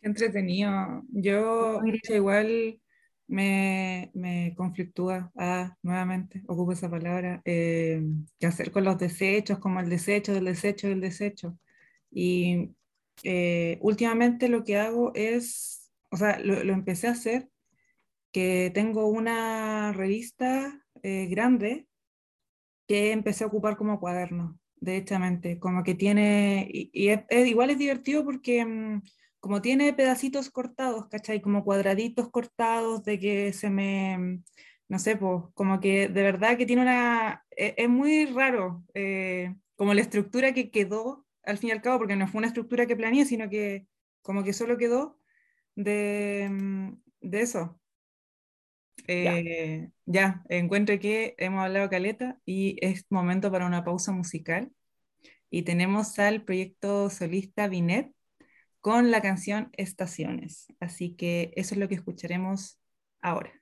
Qué entretenido. Yo igual me, me conflictúa, ah, nuevamente, ocupo esa palabra, eh, qué hacer con los desechos, como el desecho del desecho del desecho. Y eh, últimamente lo que hago es, o sea, lo, empecé a hacer, que tengo una revista eh, grande que empecé a ocupar como cuaderno, derechamente, como que tiene, y, es, igual es divertido porque mm, como tiene pedacitos cortados, ¿cachai? Como cuadraditos cortados de que se me, mm, no sé, pues, como que de verdad que tiene una, e, es, muy raro, eh, como la estructura que quedó al fin y al cabo, porque no fue una estructura que planeé, sino que como que solo quedó de, mm, de eso. Eh, ya. ya, encuentro que hemos hablado caleta y es momento para una pausa musical. Y tenemos al proyecto solista Binet con la canción Estaciones. Así que eso es lo que escucharemos ahora.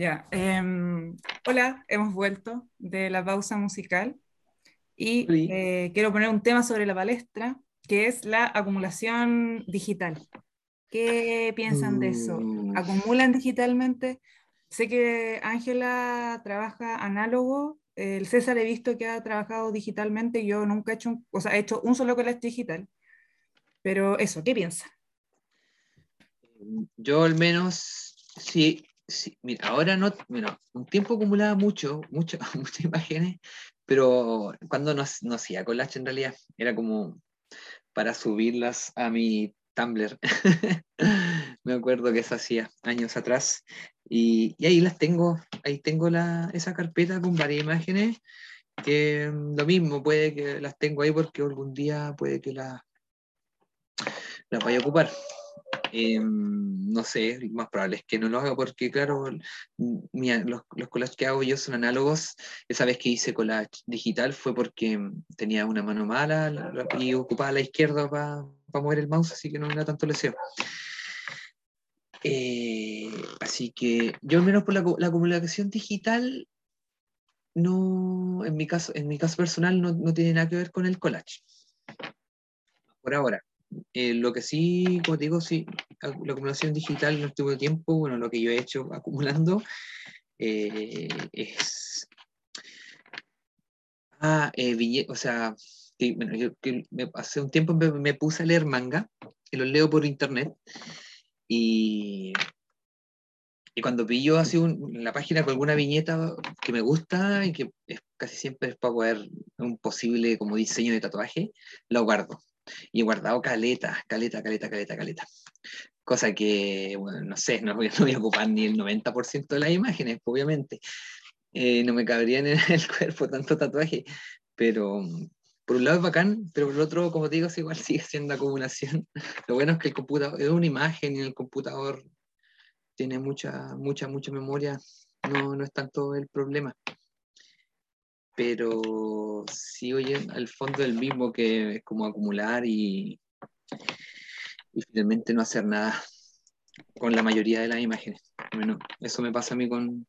Ya, em, hola, hemos vuelto de la pausa musical y eh, quiero poner un tema sobre la palestra, que es la acumulación digital. ¿Qué piensan de eso? Mm. ¿Acumulan digitalmente? Sé que Ángela trabaja análogo, el César he visto que ha trabajado digitalmente, yo nunca he hecho, un- o sea, he hecho un solo collage digital, pero eso, ¿qué piensan? Yo al menos, sí, sí, mira, ahora no, bueno, un tiempo acumulaba mucho, mucho, muchas imágenes, pero cuando no, no hacía collage en realidad, era como para subirlas a mi Tumblr. Me acuerdo que eso hacía años atrás. Y, y ahí las tengo, ahí tengo la, esa carpeta con varias imágenes, que mm, lo mismo, puede que las tengo ahí porque algún día puede que las las vaya a ocupar. Eh, no sé, más probable es que no lo haga porque, claro, los, los collages que hago yo son análogos. Esa vez que hice collage digital fue porque tenía una mano mala la- la- y ocupaba la izquierda para mover el mouse, así que no era tanto deseo. Eh, así que yo al menos por la, la acumulación digital, no, en mi caso, en mi caso personal no, no tiene nada que ver con el collage. Por ahora. Eh, lo que sí, como te digo, sí, la acumulación digital en el último tiempo, bueno, lo que yo he hecho acumulando eh, es. Ah, eh, o sea, que, bueno, yo que me- hace un tiempo me, me puse a leer manga, y los leo por internet, Y, y cuando pillo así un, la página con alguna viñeta que me gusta y que es, casi siempre es para poder un posible como diseño de tatuaje, lo guardo. Y he guardado caleta, caleta, caleta, caleta, caleta. Cosa que, bueno, no sé, no voy, a ocupar ni el 90% de las imágenes, obviamente. Eh, no me cabrían en el cuerpo tanto tatuaje, pero por un lado es bacán, pero por el otro, como te digo, igual sigue siendo acumulación. Lo bueno es que el computador es una imagen y el computador tiene mucha, mucha, mucha memoria, no, no es tanto el problema. Pero sí, oye, al fondo del mismo que es como acumular y, y finalmente no hacer nada con la mayoría de las imágenes. Eso me pasa a mí con...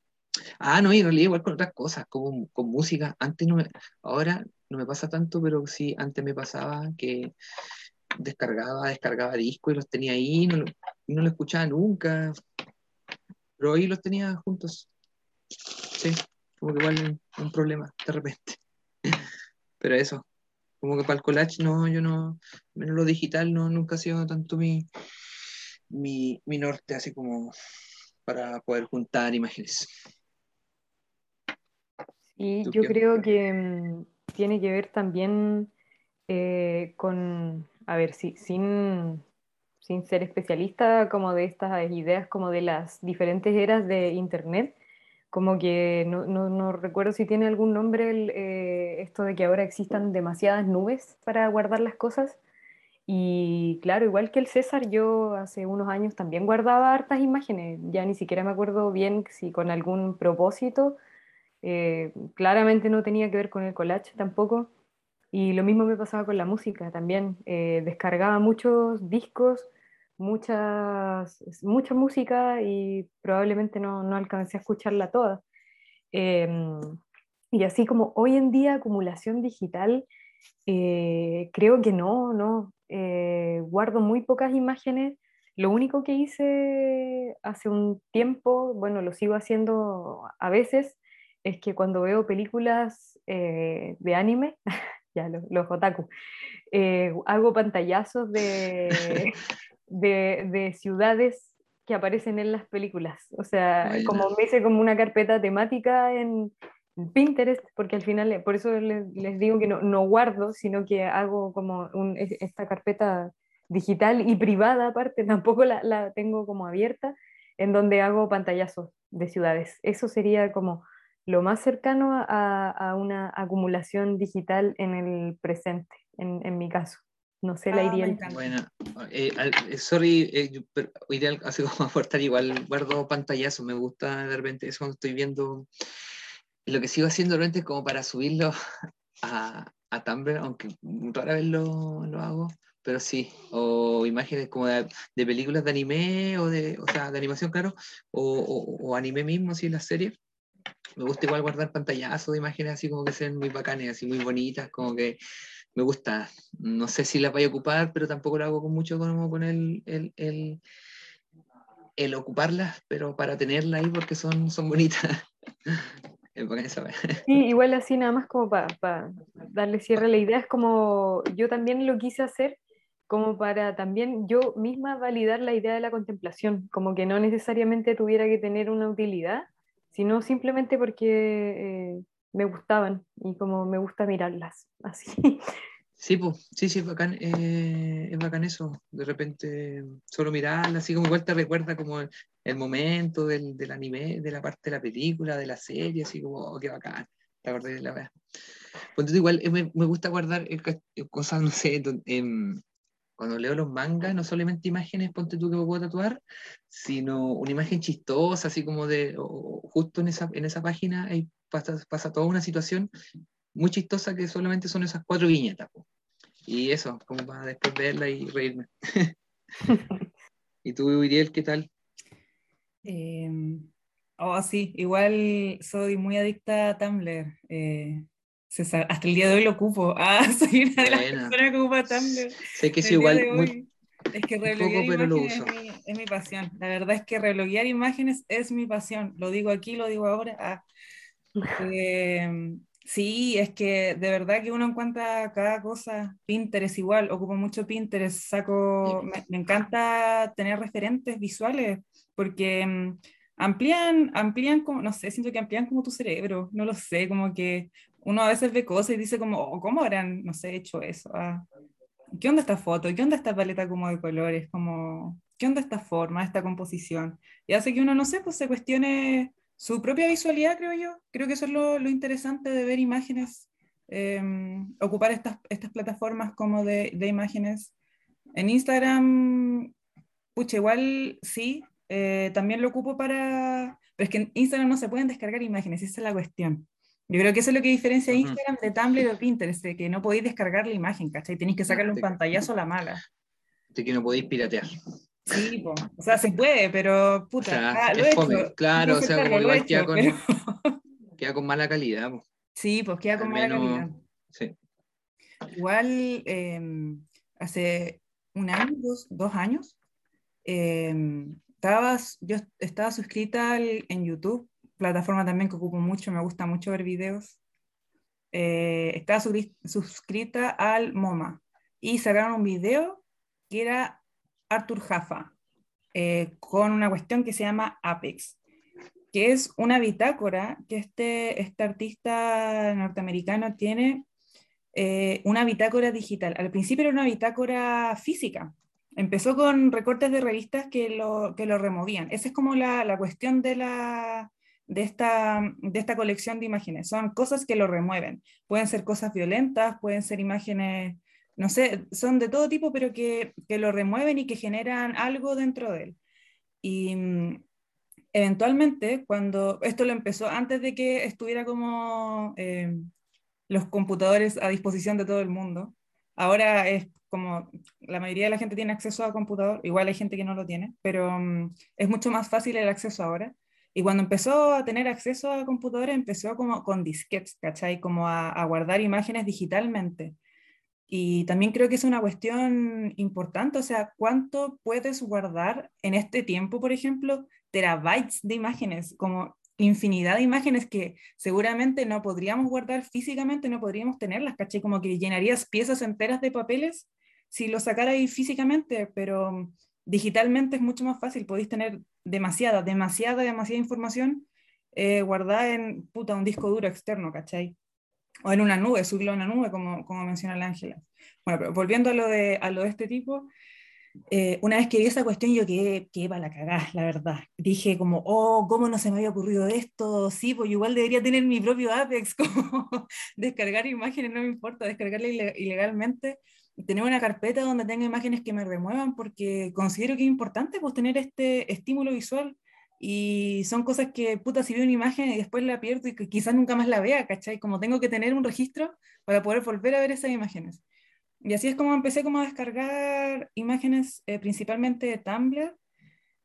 Ah, no, y en realidad igual con otras cosas, como con música. Antes no. Ahora no me pasa tanto, pero sí, antes me pasaba que descargaba, descargaba discos y los tenía ahí, no, no lo escuchaba nunca pero ahí los tenía juntos. Sí, como que igual un problema de repente. Pero eso, como que para el collage no, yo no, menos lo digital no, nunca ha sido tanto mi, mi, mi norte, así como para poder juntar imágenes. Y yo creo que mm, tiene que ver también eh, con, a ver, si, sin sin ser especialista como de estas ideas como de las diferentes eras de Internet, como que no, no, recuerdo si tiene algún nombre eh, esto de que ahora existan demasiadas nubes para guardar las cosas. Y claro, igual que el César, yo hace unos años también guardaba hartas imágenes, ya ni siquiera me acuerdo bien si con algún propósito, eh, claramente no tenía que ver con el collage tampoco. Y lo mismo me pasaba con la música también. Eh, descargaba muchos discos, muchas, mucha música y probablemente no, no alcancé a escucharla toda. Em, y así como hoy en día acumulación digital, eh, creo que no, no. Eh, guardo muy pocas imágenes. Lo único que hice hace un tiempo, bueno, lo sigo haciendo a veces, es que cuando veo películas de anime, ya los, otaku. Eh, hago pantallazos de, de, ciudades que aparecen en las películas. O sea, como me hice como una carpeta temática en, Pinterest, porque al final, por eso les, digo que no, no, guardo, sino que hago como esta carpeta digital y privada aparte, tampoco la, la tengo como abierta, en donde hago pantallazos de ciudades. Eso sería como lo más cercano a, una acumulación digital en el presente, en, mi caso. No sé, la iría. Ah, bueno, eh, eh, sorry, eh, pero ideal, así como aportar igual, guardo pantallazo, me gusta de repente eso cuando estoy viendo. Lo que sigo haciendo de repente es como para subirlo a, a Tumblr, aunque rara vez lo, lo hago, pero sí, o imágenes como de, películas de anime, o de, o sea, de animación, claro, o, o, anime mismo, sí, las series me gusta igual guardar pantallazos de imágenes así como que sean muy bacanes, así muy bonitas, como que me gusta. No sé si las voy a ocupar, pero tampoco lo hago con mucho como con el, el, el, ocuparlas, pero para tenerlas ahí porque son, son bonitas. Sí, igual así nada más como para darle cierre a la idea, es como yo también lo quise hacer como para también yo misma validar la idea de la contemplación, como que no necesariamente tuviera que tener una utilidad, sino simplemente porque eh, me gustaban y como me gusta mirarlas, así. Sí, pues, sí, sí, es bacán, eh, es bacán eso, de repente solo mirarlas, así como igual te recuerda como el, momento del, del, anime, de la parte de la película, de la serie, así como, oh, qué bacán, te acordé de la vez. Pues igual eh, me, me, gusta guardar cosas, no sé, en, cuando leo los mangas, no solamente imágenes, ponte tú que me puedo tatuar, sino una imagen chistosa, así como de, justo en esa, en esa página ahí pasa, pasa, toda una situación muy chistosa que solamente son esas cuatro viñetas. Y eso, como para después verla y reírme. ¿Y tú, Uriel, qué tal? Em, oh, sí, igual soy muy adicta a Tumblr. Eh, hasta el día de hoy lo ocupo. Ah, soy una de las personas que ocupa Tumblr. Sé que es igual. Muy, es que rebloguear imágenes es mi, es mi, pasión. La verdad es que rebloguear imágenes es mi pasión. Lo digo aquí, lo digo ahora. Ah. Em, Sí, es que de verdad que uno encuentra cada cosa, Pinterest igual, ocupo mucho Pinterest, saco, me, encanta tener referentes visuales porque mm, amplían, amplían como, no sé, siento que amplían como tu cerebro, no lo sé, como que uno a veces ve cosas y dice como, oh, ¿cómo habrán, no sé, hecho eso? Ah, ¿Qué onda esta foto? ¿Qué onda esta paleta como de colores? Como, ¿Qué onda esta forma, esta composición? Y hace que uno, no sé, pues se cuestione su propia visualidad, creo yo. Creo que eso es lo, lo interesante de ver imágenes, em, ocupar estas, estas plataformas como de, de, imágenes. En Instagram, pucha, igual sí, eh, también lo ocupo para... Pero es que en Instagram no se pueden descargar imágenes, esa es la cuestión. Yo creo que eso es lo que diferencia Instagram de Tumblr o Pinterest, de que no podéis descargar la imagen, ¿cachai? Tenéis que sacarle un pantallazo a la mala. De que no podéis piratear. Sí, o sea, se puede, pero puta, ah, lo hecho. Claro, o sea, como igual queda, con, queda con mala calidad. Sí, pues queda con mala calidad. Sí. Igual em, hace un año, dos, años, em, yo estaba suscrita en YouTube, plataforma también que ocupo mucho, me gusta mucho ver videos. Eh, estaba suscrita al MoMA y sacaron un video que era Arthur Jaffa eh, con una cuestión que se llama Apex, que es una bitácora que este, este artista norteamericano tiene, eh, una bitácora digital. Al principio era una bitácora física. Empezó con recortes de revistas que lo, que lo removían. Esa es como la, la cuestión de, la, de, esta, de esta colección de imágenes. Son cosas que lo remueven. Pueden ser cosas violentas, pueden ser imágenes no sé, son de todo tipo, pero que, lo remueven y que generan algo dentro de él. Y mm, eventualmente, cuando esto lo empezó antes de que estuviera como eh, los computadores a disposición de todo el mundo, ahora es como la mayoría de la gente tiene acceso a computador, igual hay gente que no lo tiene, pero mm, es mucho más fácil el acceso ahora. Y cuando empezó a tener acceso a computadores, empezó como con disquetes, ¿cachai? Como a, a guardar imágenes digitalmente. Y también creo que es una cuestión importante, o sea, ¿cuánto puedes guardar en este tiempo, por ejemplo, terabytes de imágenes, como infinidad de imágenes que seguramente no podríamos guardar físicamente, no podríamos tenerlas, ¿caché? Como que llenarías piezas enteras de papeles si lo sacara ahí físicamente, pero digitalmente es mucho más fácil, podéis tener demasiada, demasiada, demasiada información eh, guardada en puta, un disco duro externo, ¿cachai? O en una nube, subirlo a una nube, como, como menciona la Ángela. Bueno, pero volviendo a lo de, a lo de este tipo, eh, una vez que vi esa cuestión yo quedé, quedé para la cagada, la verdad. Dije como, oh, ¿cómo no se me había ocurrido esto? Sí, pues igual debería tener mi propio Apex, como descargar imágenes, no me importa, descargarla ilegalmente. Tener una carpeta donde tenga imágenes que me remuevan, porque considero que es importante pues, tener este estímulo visual y son cosas que, puta, si veo una imagen y después la pierdo y que quizás nunca más la vea, ¿cachai? Como tengo que tener un registro para poder volver a ver esas imágenes. Y así es como empecé como a descargar imágenes eh, principalmente de Tumblr,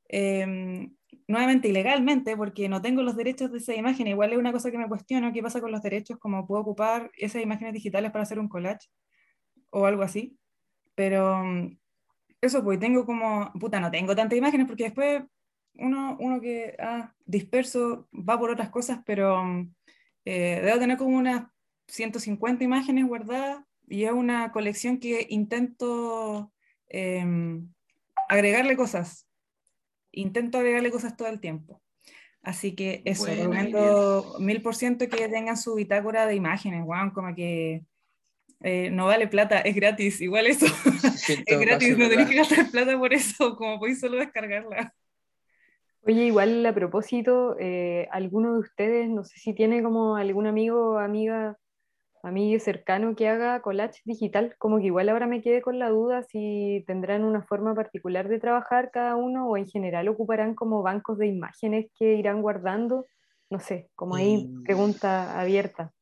em, nuevamente ilegalmente, porque no tengo los derechos de esa imagen. Igual es una cosa que me cuestiono, ¿qué pasa con los derechos? ¿Cómo puedo ocupar esas imágenes digitales para hacer un collage o algo así? Pero mm, eso, pues tengo como, puta, no tengo tantas imágenes porque después uno, uno que ah, disperso va por otras cosas, pero mm, eh, debo tener como unas 150 imágenes guardadas y es una colección que intento em, agregarle cosas. Intento agregarle cosas todo el tiempo. Así que eso, recomiendo mil por ciento que tengan su bitácora de imágenes, wow, como que eh, no vale plata, es gratis, igual eso. es gratis, no tenéis que gastar plata por eso, como podéis solo descargarla. Oye, igual a propósito, eh, alguno de ustedes, no sé si tiene como algún amigo, amiga, amigo cercano que haga collage digital, como que igual ahora me quedé con la duda si tendrán una forma particular de trabajar cada uno o en general ocuparán como bancos de imágenes que irán guardando, no sé, como ahí mm. pregunta abierta.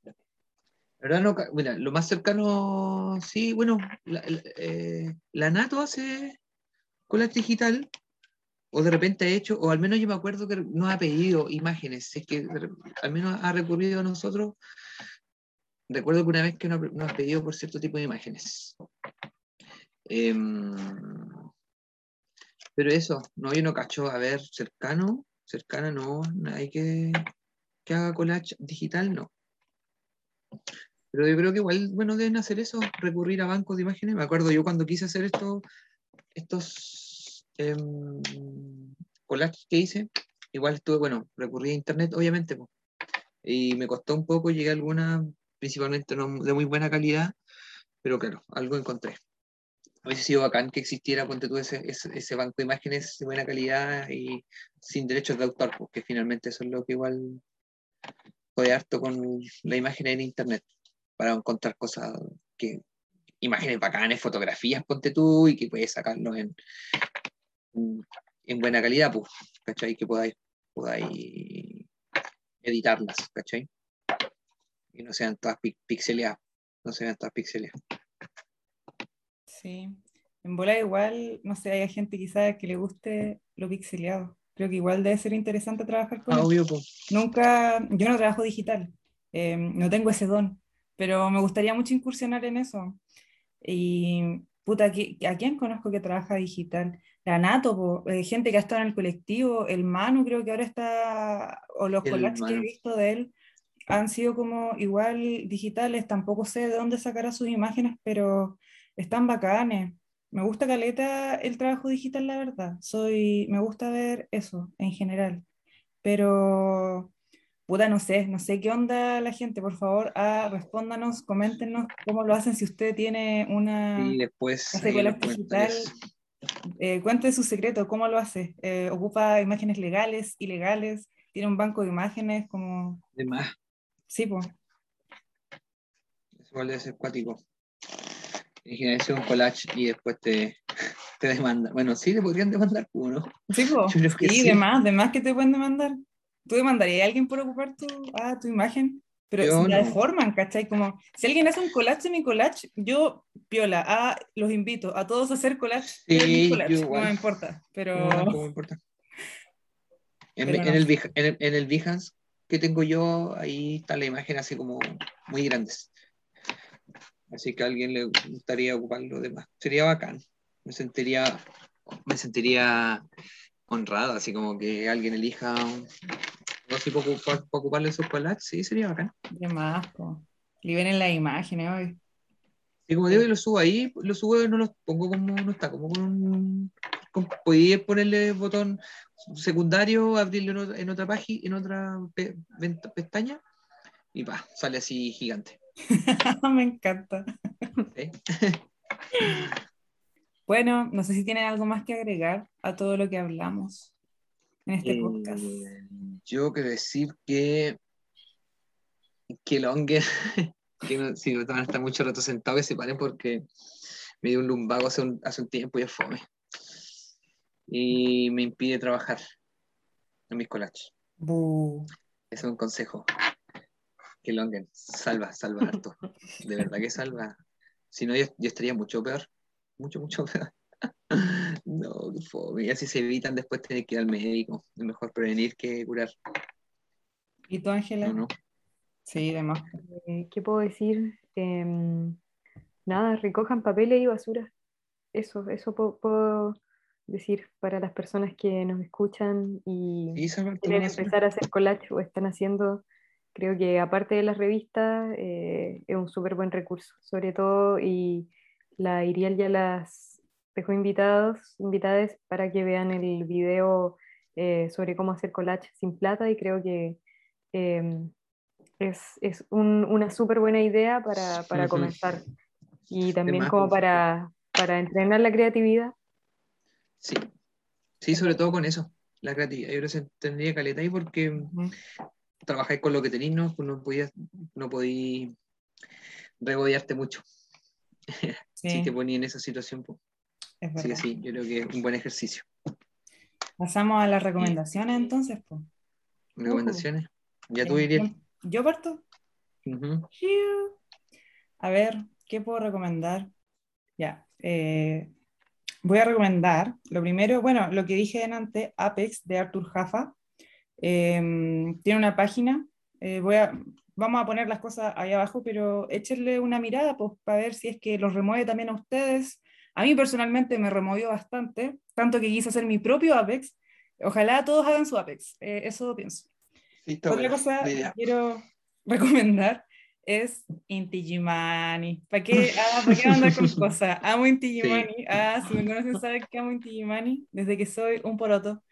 ¿Verdad? No, mira, lo más cercano, sí, bueno, la, eh, la Nato hace collage digital, o de repente ha hecho, o al menos yo me acuerdo que nos ha pedido imágenes, es que al menos ha recurrido a nosotros. Recuerdo que una vez que nos, ha pedido por cierto tipo de imágenes. Em, pero eso, no, yo no cacho, a ver, cercano, cercana no, hay que, que haga collage digital, no. Pero yo creo que igual, bueno, deben hacer eso, recurrir a bancos de imágenes. Me acuerdo yo cuando quise hacer esto, estos eh, collages que hice, igual estuve, bueno, recurrí a internet, obviamente, y me costó un poco, llegué a alguna, principalmente no de muy buena calidad, pero claro, algo encontré. Hubiese sido bacán que existiera, ponte tú, ese, ese, banco de imágenes de buena calidad y sin derechos de autor, porque finalmente eso es lo que igual jode harto con la imagen en internet, para encontrar cosas que, imágenes bacanas, fotografías, ponte tú, y que puedes sacarlos en, en buena calidad, pues, ¿cachai? Que podáis, podáis editarlas, ¿cachai? Y no sean todas pixeleadas, no sean todas pixeleadas. Sí. En bola igual, no sé, hay gente quizás que le guste lo pixeleado. Creo que igual debe ser interesante trabajar con ah, obvio, Nunca, yo no trabajo digital, em, no tengo ese don, pero me gustaría mucho incursionar en eso. Y puta, ¿a quién conozco que trabaja digital? La Nato, eh, gente que ha estado en el colectivo, el Manu creo que ahora está, o los collages que he visto de él han sido como igual digitales, tampoco sé de dónde sacará sus imágenes, pero están bacanes. Me gusta Caleta el trabajo digital, la verdad. Soy, me gusta ver eso en general. Pero, puta, no sé, no sé qué onda la gente. Por favor, ah, respóndanos, coméntenos cómo lo hacen si usted tiene una... Y después... digital. Eh, cuente su secreto, ¿cómo lo hace? Eh, ¿Ocupa imágenes legales, ilegales? ¿Tiene un banco de imágenes como...? De más. Sí, pues. Eso igual ser cuático imagínense un collage y después te, te demanda. Bueno, sí, te podrían demandar uno. Sí, sí, sí, de más, de más que te pueden demandar. ¿Tú demandarías a alguien por ocupar tu, ah, tu imagen? Pero si la deforman, ¿cachai? Como, si alguien hace un collage de mi collage, yo, piola, ah, los invito a todos a hacer collage de mi collage, no me importa, pero... No, me importa. En, en, el, en, en el Behance que tengo yo, ahí está la imagen así como muy grandes. Así que a alguien le gustaría ocuparlo de más. Sería bacán. Me sentiría, me sentiría honrado, así como que alguien elija no sé, para, para, ocuparle sus collages, sí, sería bacán. De más, liberen las imágenes hoy. Y como digo, yo lo subo ahí, lo subo y no lo pongo como, no está, como con un... podéis ponerle botón secundario, abrirlo en otra página, en otra pestaña, y va, sale así gigante. Me encanta. bueno, no sé si tienen algo más que agregar a todo lo que hablamos en este eh, podcast. Yo quiero decir que que Longer, que si van a estar mucho rato sentados, que se paren porque me dio un lumbago hace un, hace un tiempo y es fome. Y me impide trabajar en mis collages. Es un consejo que Longen salva, salva harto. De verdad que salva. Si no, yo, estaría mucho peor. Mucho, mucho peor. no, qué fome. Y así se evitan después tener que ir al médico. Es mejor prevenir que curar. ¿Y tú, Ángela? No, Sí, demás. Eh, ¿Qué puedo decir? Em, nada, recojan papeles y basura. Eso, eso puedo, decir para las personas que nos escuchan y quieren empezar a hacer collage o están haciendo creo que aparte de las revistas eh, es un súper buen recurso, sobre todo y la Iriel ya las dejó invitados, invitadas para que vean el video eh, sobre cómo hacer collage sin plata y creo que em, es, es un, una súper buena idea para, para comenzar y también como para, para entrenar la creatividad. Sí, sí, sobre todo con eso, la creatividad. Yo creo que tendría caleta ahí porque trabajáis con lo que tenéis, ¿no? Pues no podías, no podías regodearte mucho. Si te ponías en esa situación, pues. Sí, sí, yo creo que es un buen ejercicio. Pasamos a las recomendaciones entonces, pues. ¿Recomendaciones? Ya tú dirías. ¿Yo parto? A ver, ¿qué puedo recomendar? Ya. Eh, voy a recomendar, lo primero, bueno, lo que dije antes, Apex de Arthur Jaffa. Em, tiene una página, eh, voy a, vamos a poner las cosas ahí abajo, pero échenle una mirada pues, para ver si es que los remueve también a ustedes. A mí personalmente me removió bastante, tanto que quise hacer mi propio Apex. Ojalá todos hagan su Apex, eh, eso pienso. Otra cosa que quiero recomendar es Inti Gimani. ¿Para qué, ah, ¿para qué andar con cosas? Amo Inti Gimani. Ah, si me conocen saben que amo Inti Gimani desde que soy un poroto.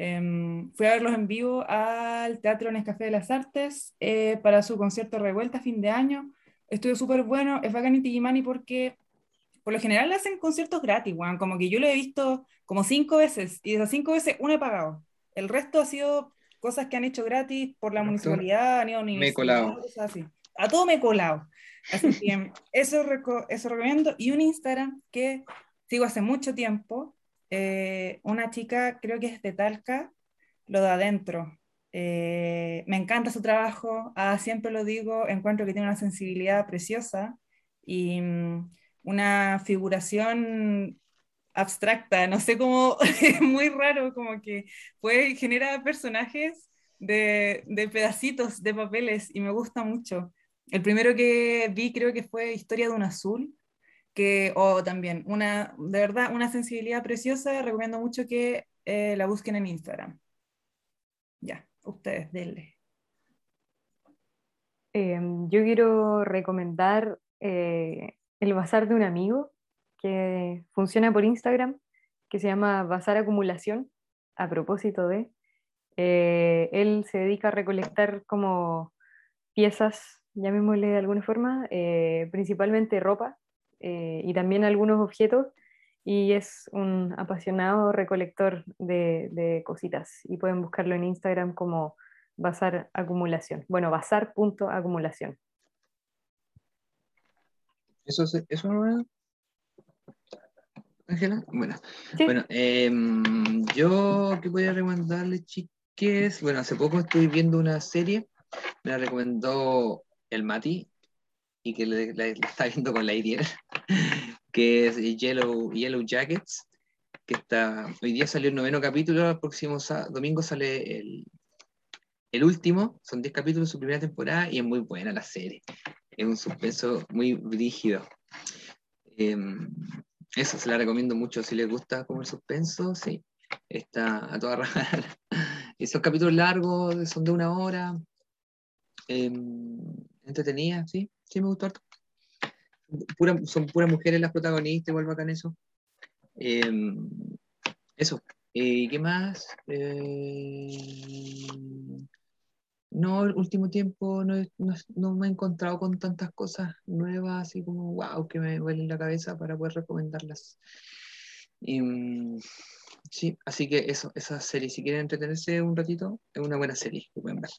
Em, fui a verlos en vivo al Teatro Nescafé de las Artes eh, para su concierto Revuelta fin de año. Estuvo súper bueno. Es bacán Inti Gimani porque por lo general hacen conciertos gratis, Como que yo lo he visto como cinco veces y de esas cinco veces una he pagado. El resto ha sido cosas que han hecho gratis por la municipalidad, ido a Me he colado. así a todo me he colado. Así que eso, eso recomiendo. Y un Instagram que sigo hace mucho tiempo, eh, una chica, creo que es de Talca, lo de adentro. Eh, me encanta su trabajo, ah, siempre lo digo, encuentro que tiene una sensibilidad preciosa y mm, una figuración abstracta, no sé cómo, es muy raro, como que puede generar personajes de, de, pedacitos de papeles y me gusta mucho. El primero que vi creo que fue Historia de un Azul, o también, una, de verdad, una sensibilidad preciosa, recomiendo mucho que eh, la busquen en Instagram. Ya, ustedes, denle. Em, yo quiero recomendar eh, el bazar de un amigo que funciona por Instagram, que se llama Bazar Acumulación, a propósito de, eh, él se dedica a recolectar como piezas llamémosle de alguna forma, principalmente ropa eh, y también algunos objetos, y es un apasionado recolector de, cositas, y pueden buscarlo en Instagram como Bazar Acumulación. Bueno, bazar.acumulación. Eso, eso no Ángela, bueno, bueno em, yo que voy a recomendarle, chiques, bueno, hace poco estoy viendo una serie, me la recomendó el Mati que le, está viendo con la Iriel, que es Yellow, Yellow Jackets, que está, hoy día salió el noveno capítulo, el próximo domingo sale el, el último, son 10 capítulos de su primera temporada y es muy buena la serie, es un suspenso muy rígido. Em, eso se la recomiendo mucho si les gusta como el suspenso, sí, está a toda raja. Esos capítulos largos son de una hora. Em, entretenida, sí, sí me gustó harto. son puras mujeres las protagonistas, igual bacán eso. Em, eso. ¿Y qué más? Eh, no, el último tiempo no, no, me he encontrado con tantas cosas nuevas, así como wow, que me duelen la cabeza para poder recomendarlas. Mm, sí, así que eso, esa serie, si quieren entretenerse un ratito, es una buena serie que pueden ver.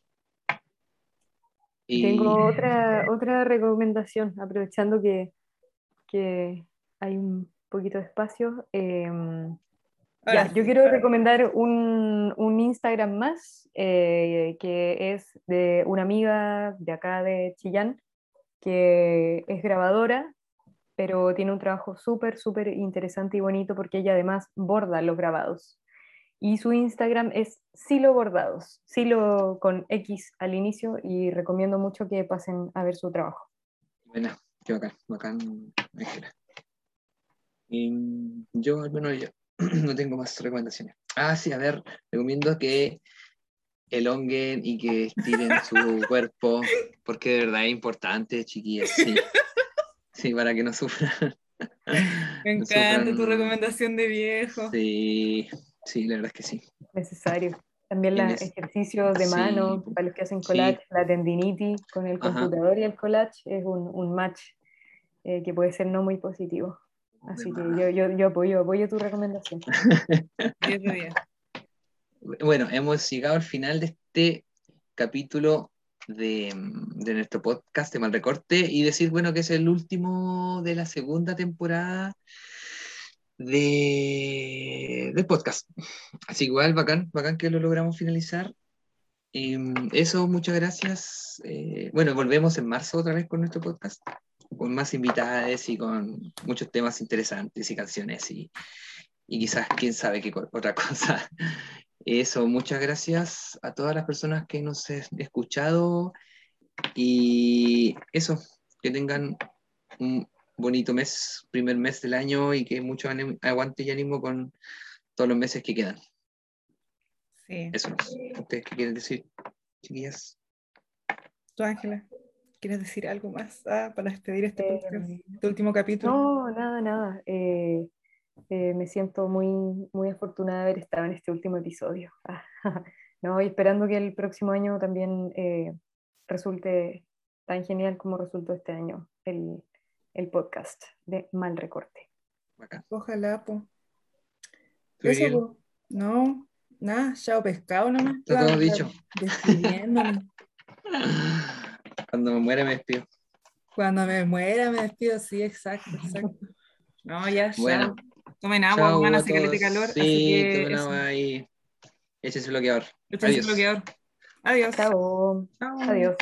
Tengo otra, otra recomendación, aprovechando que, que hay un poquito de espacio. Em, yo quiero recomendar un, un Instagram más, eh, que es de una amiga de acá de Chillán, que es grabadora, pero tiene un trabajo súper, súper interesante y bonito porque ella además borda los grabados y su Instagram es Silo Bordados, Silo con X al inicio y recomiendo mucho que pasen a ver su trabajo. Bueno, qué bacán, bacán, y yo, al menos, yo no tengo más recomendaciones. Ah, sí, a ver, recomiendo que elonguen y que estiren su cuerpo, porque de verdad es importante, chiquillas, sí. Sí, para que no sufran. Me encanta tu recomendación de viejo. Sí, Sí, la verdad es que sí. Necesario. También los ejercicios de mano, para los que hacen collage, la tendinitis con el computador y el collage es un, un match eh, que puede ser no muy positivo. Así que yo, yo, yo, apoyo, apoyo tu recomendación. bueno, hemos llegado al final de este capítulo de, de, nuestro podcast de Malrecorte y decir, bueno, que es el último de la segunda temporada de, del podcast. Así igual, bacán, bacán que lo logramos finalizar. Em, eso, muchas gracias. Eh, bueno, volvemos en marzo otra vez con nuestro podcast, con más invitadas y con muchos temas interesantes y canciones y, y quizás, quién sabe qué otra cosa. Eso, muchas gracias a todas las personas que nos han escuchado y eso, que tengan un bonito mes, primer mes del año y que mucho aguante y ánimo con todos los meses que quedan. Sí. Eso ¿Ustedes qué quieren decir, chiquillas? Tú, Ángela. ¿Quieres decir algo más ah, para despedir este, Eh, este último capítulo? No, nada, nada. Eh, eh, me siento muy, muy afortunada de haber estado en este último episodio. no, y esperando que el próximo año también eh, resulte tan genial como resultó este año el, el podcast de Mal Recorte. Bacán. Ojalá, po. ¿Tú, Eso, po. No, nada, chao pescado nomás. Está todo Claro, dicho. Despidiéndome. Cuando me muera me despido. Cuando me muera me despido, sí, exacto, exacto. No, ya, chao. Bueno. Tomen agua, van a hacer calor, Sí, así que tomen eso. agua y échese bloqueador. Échense Adiós. bloqueador. Adiós. Chao. Chao. Adiós.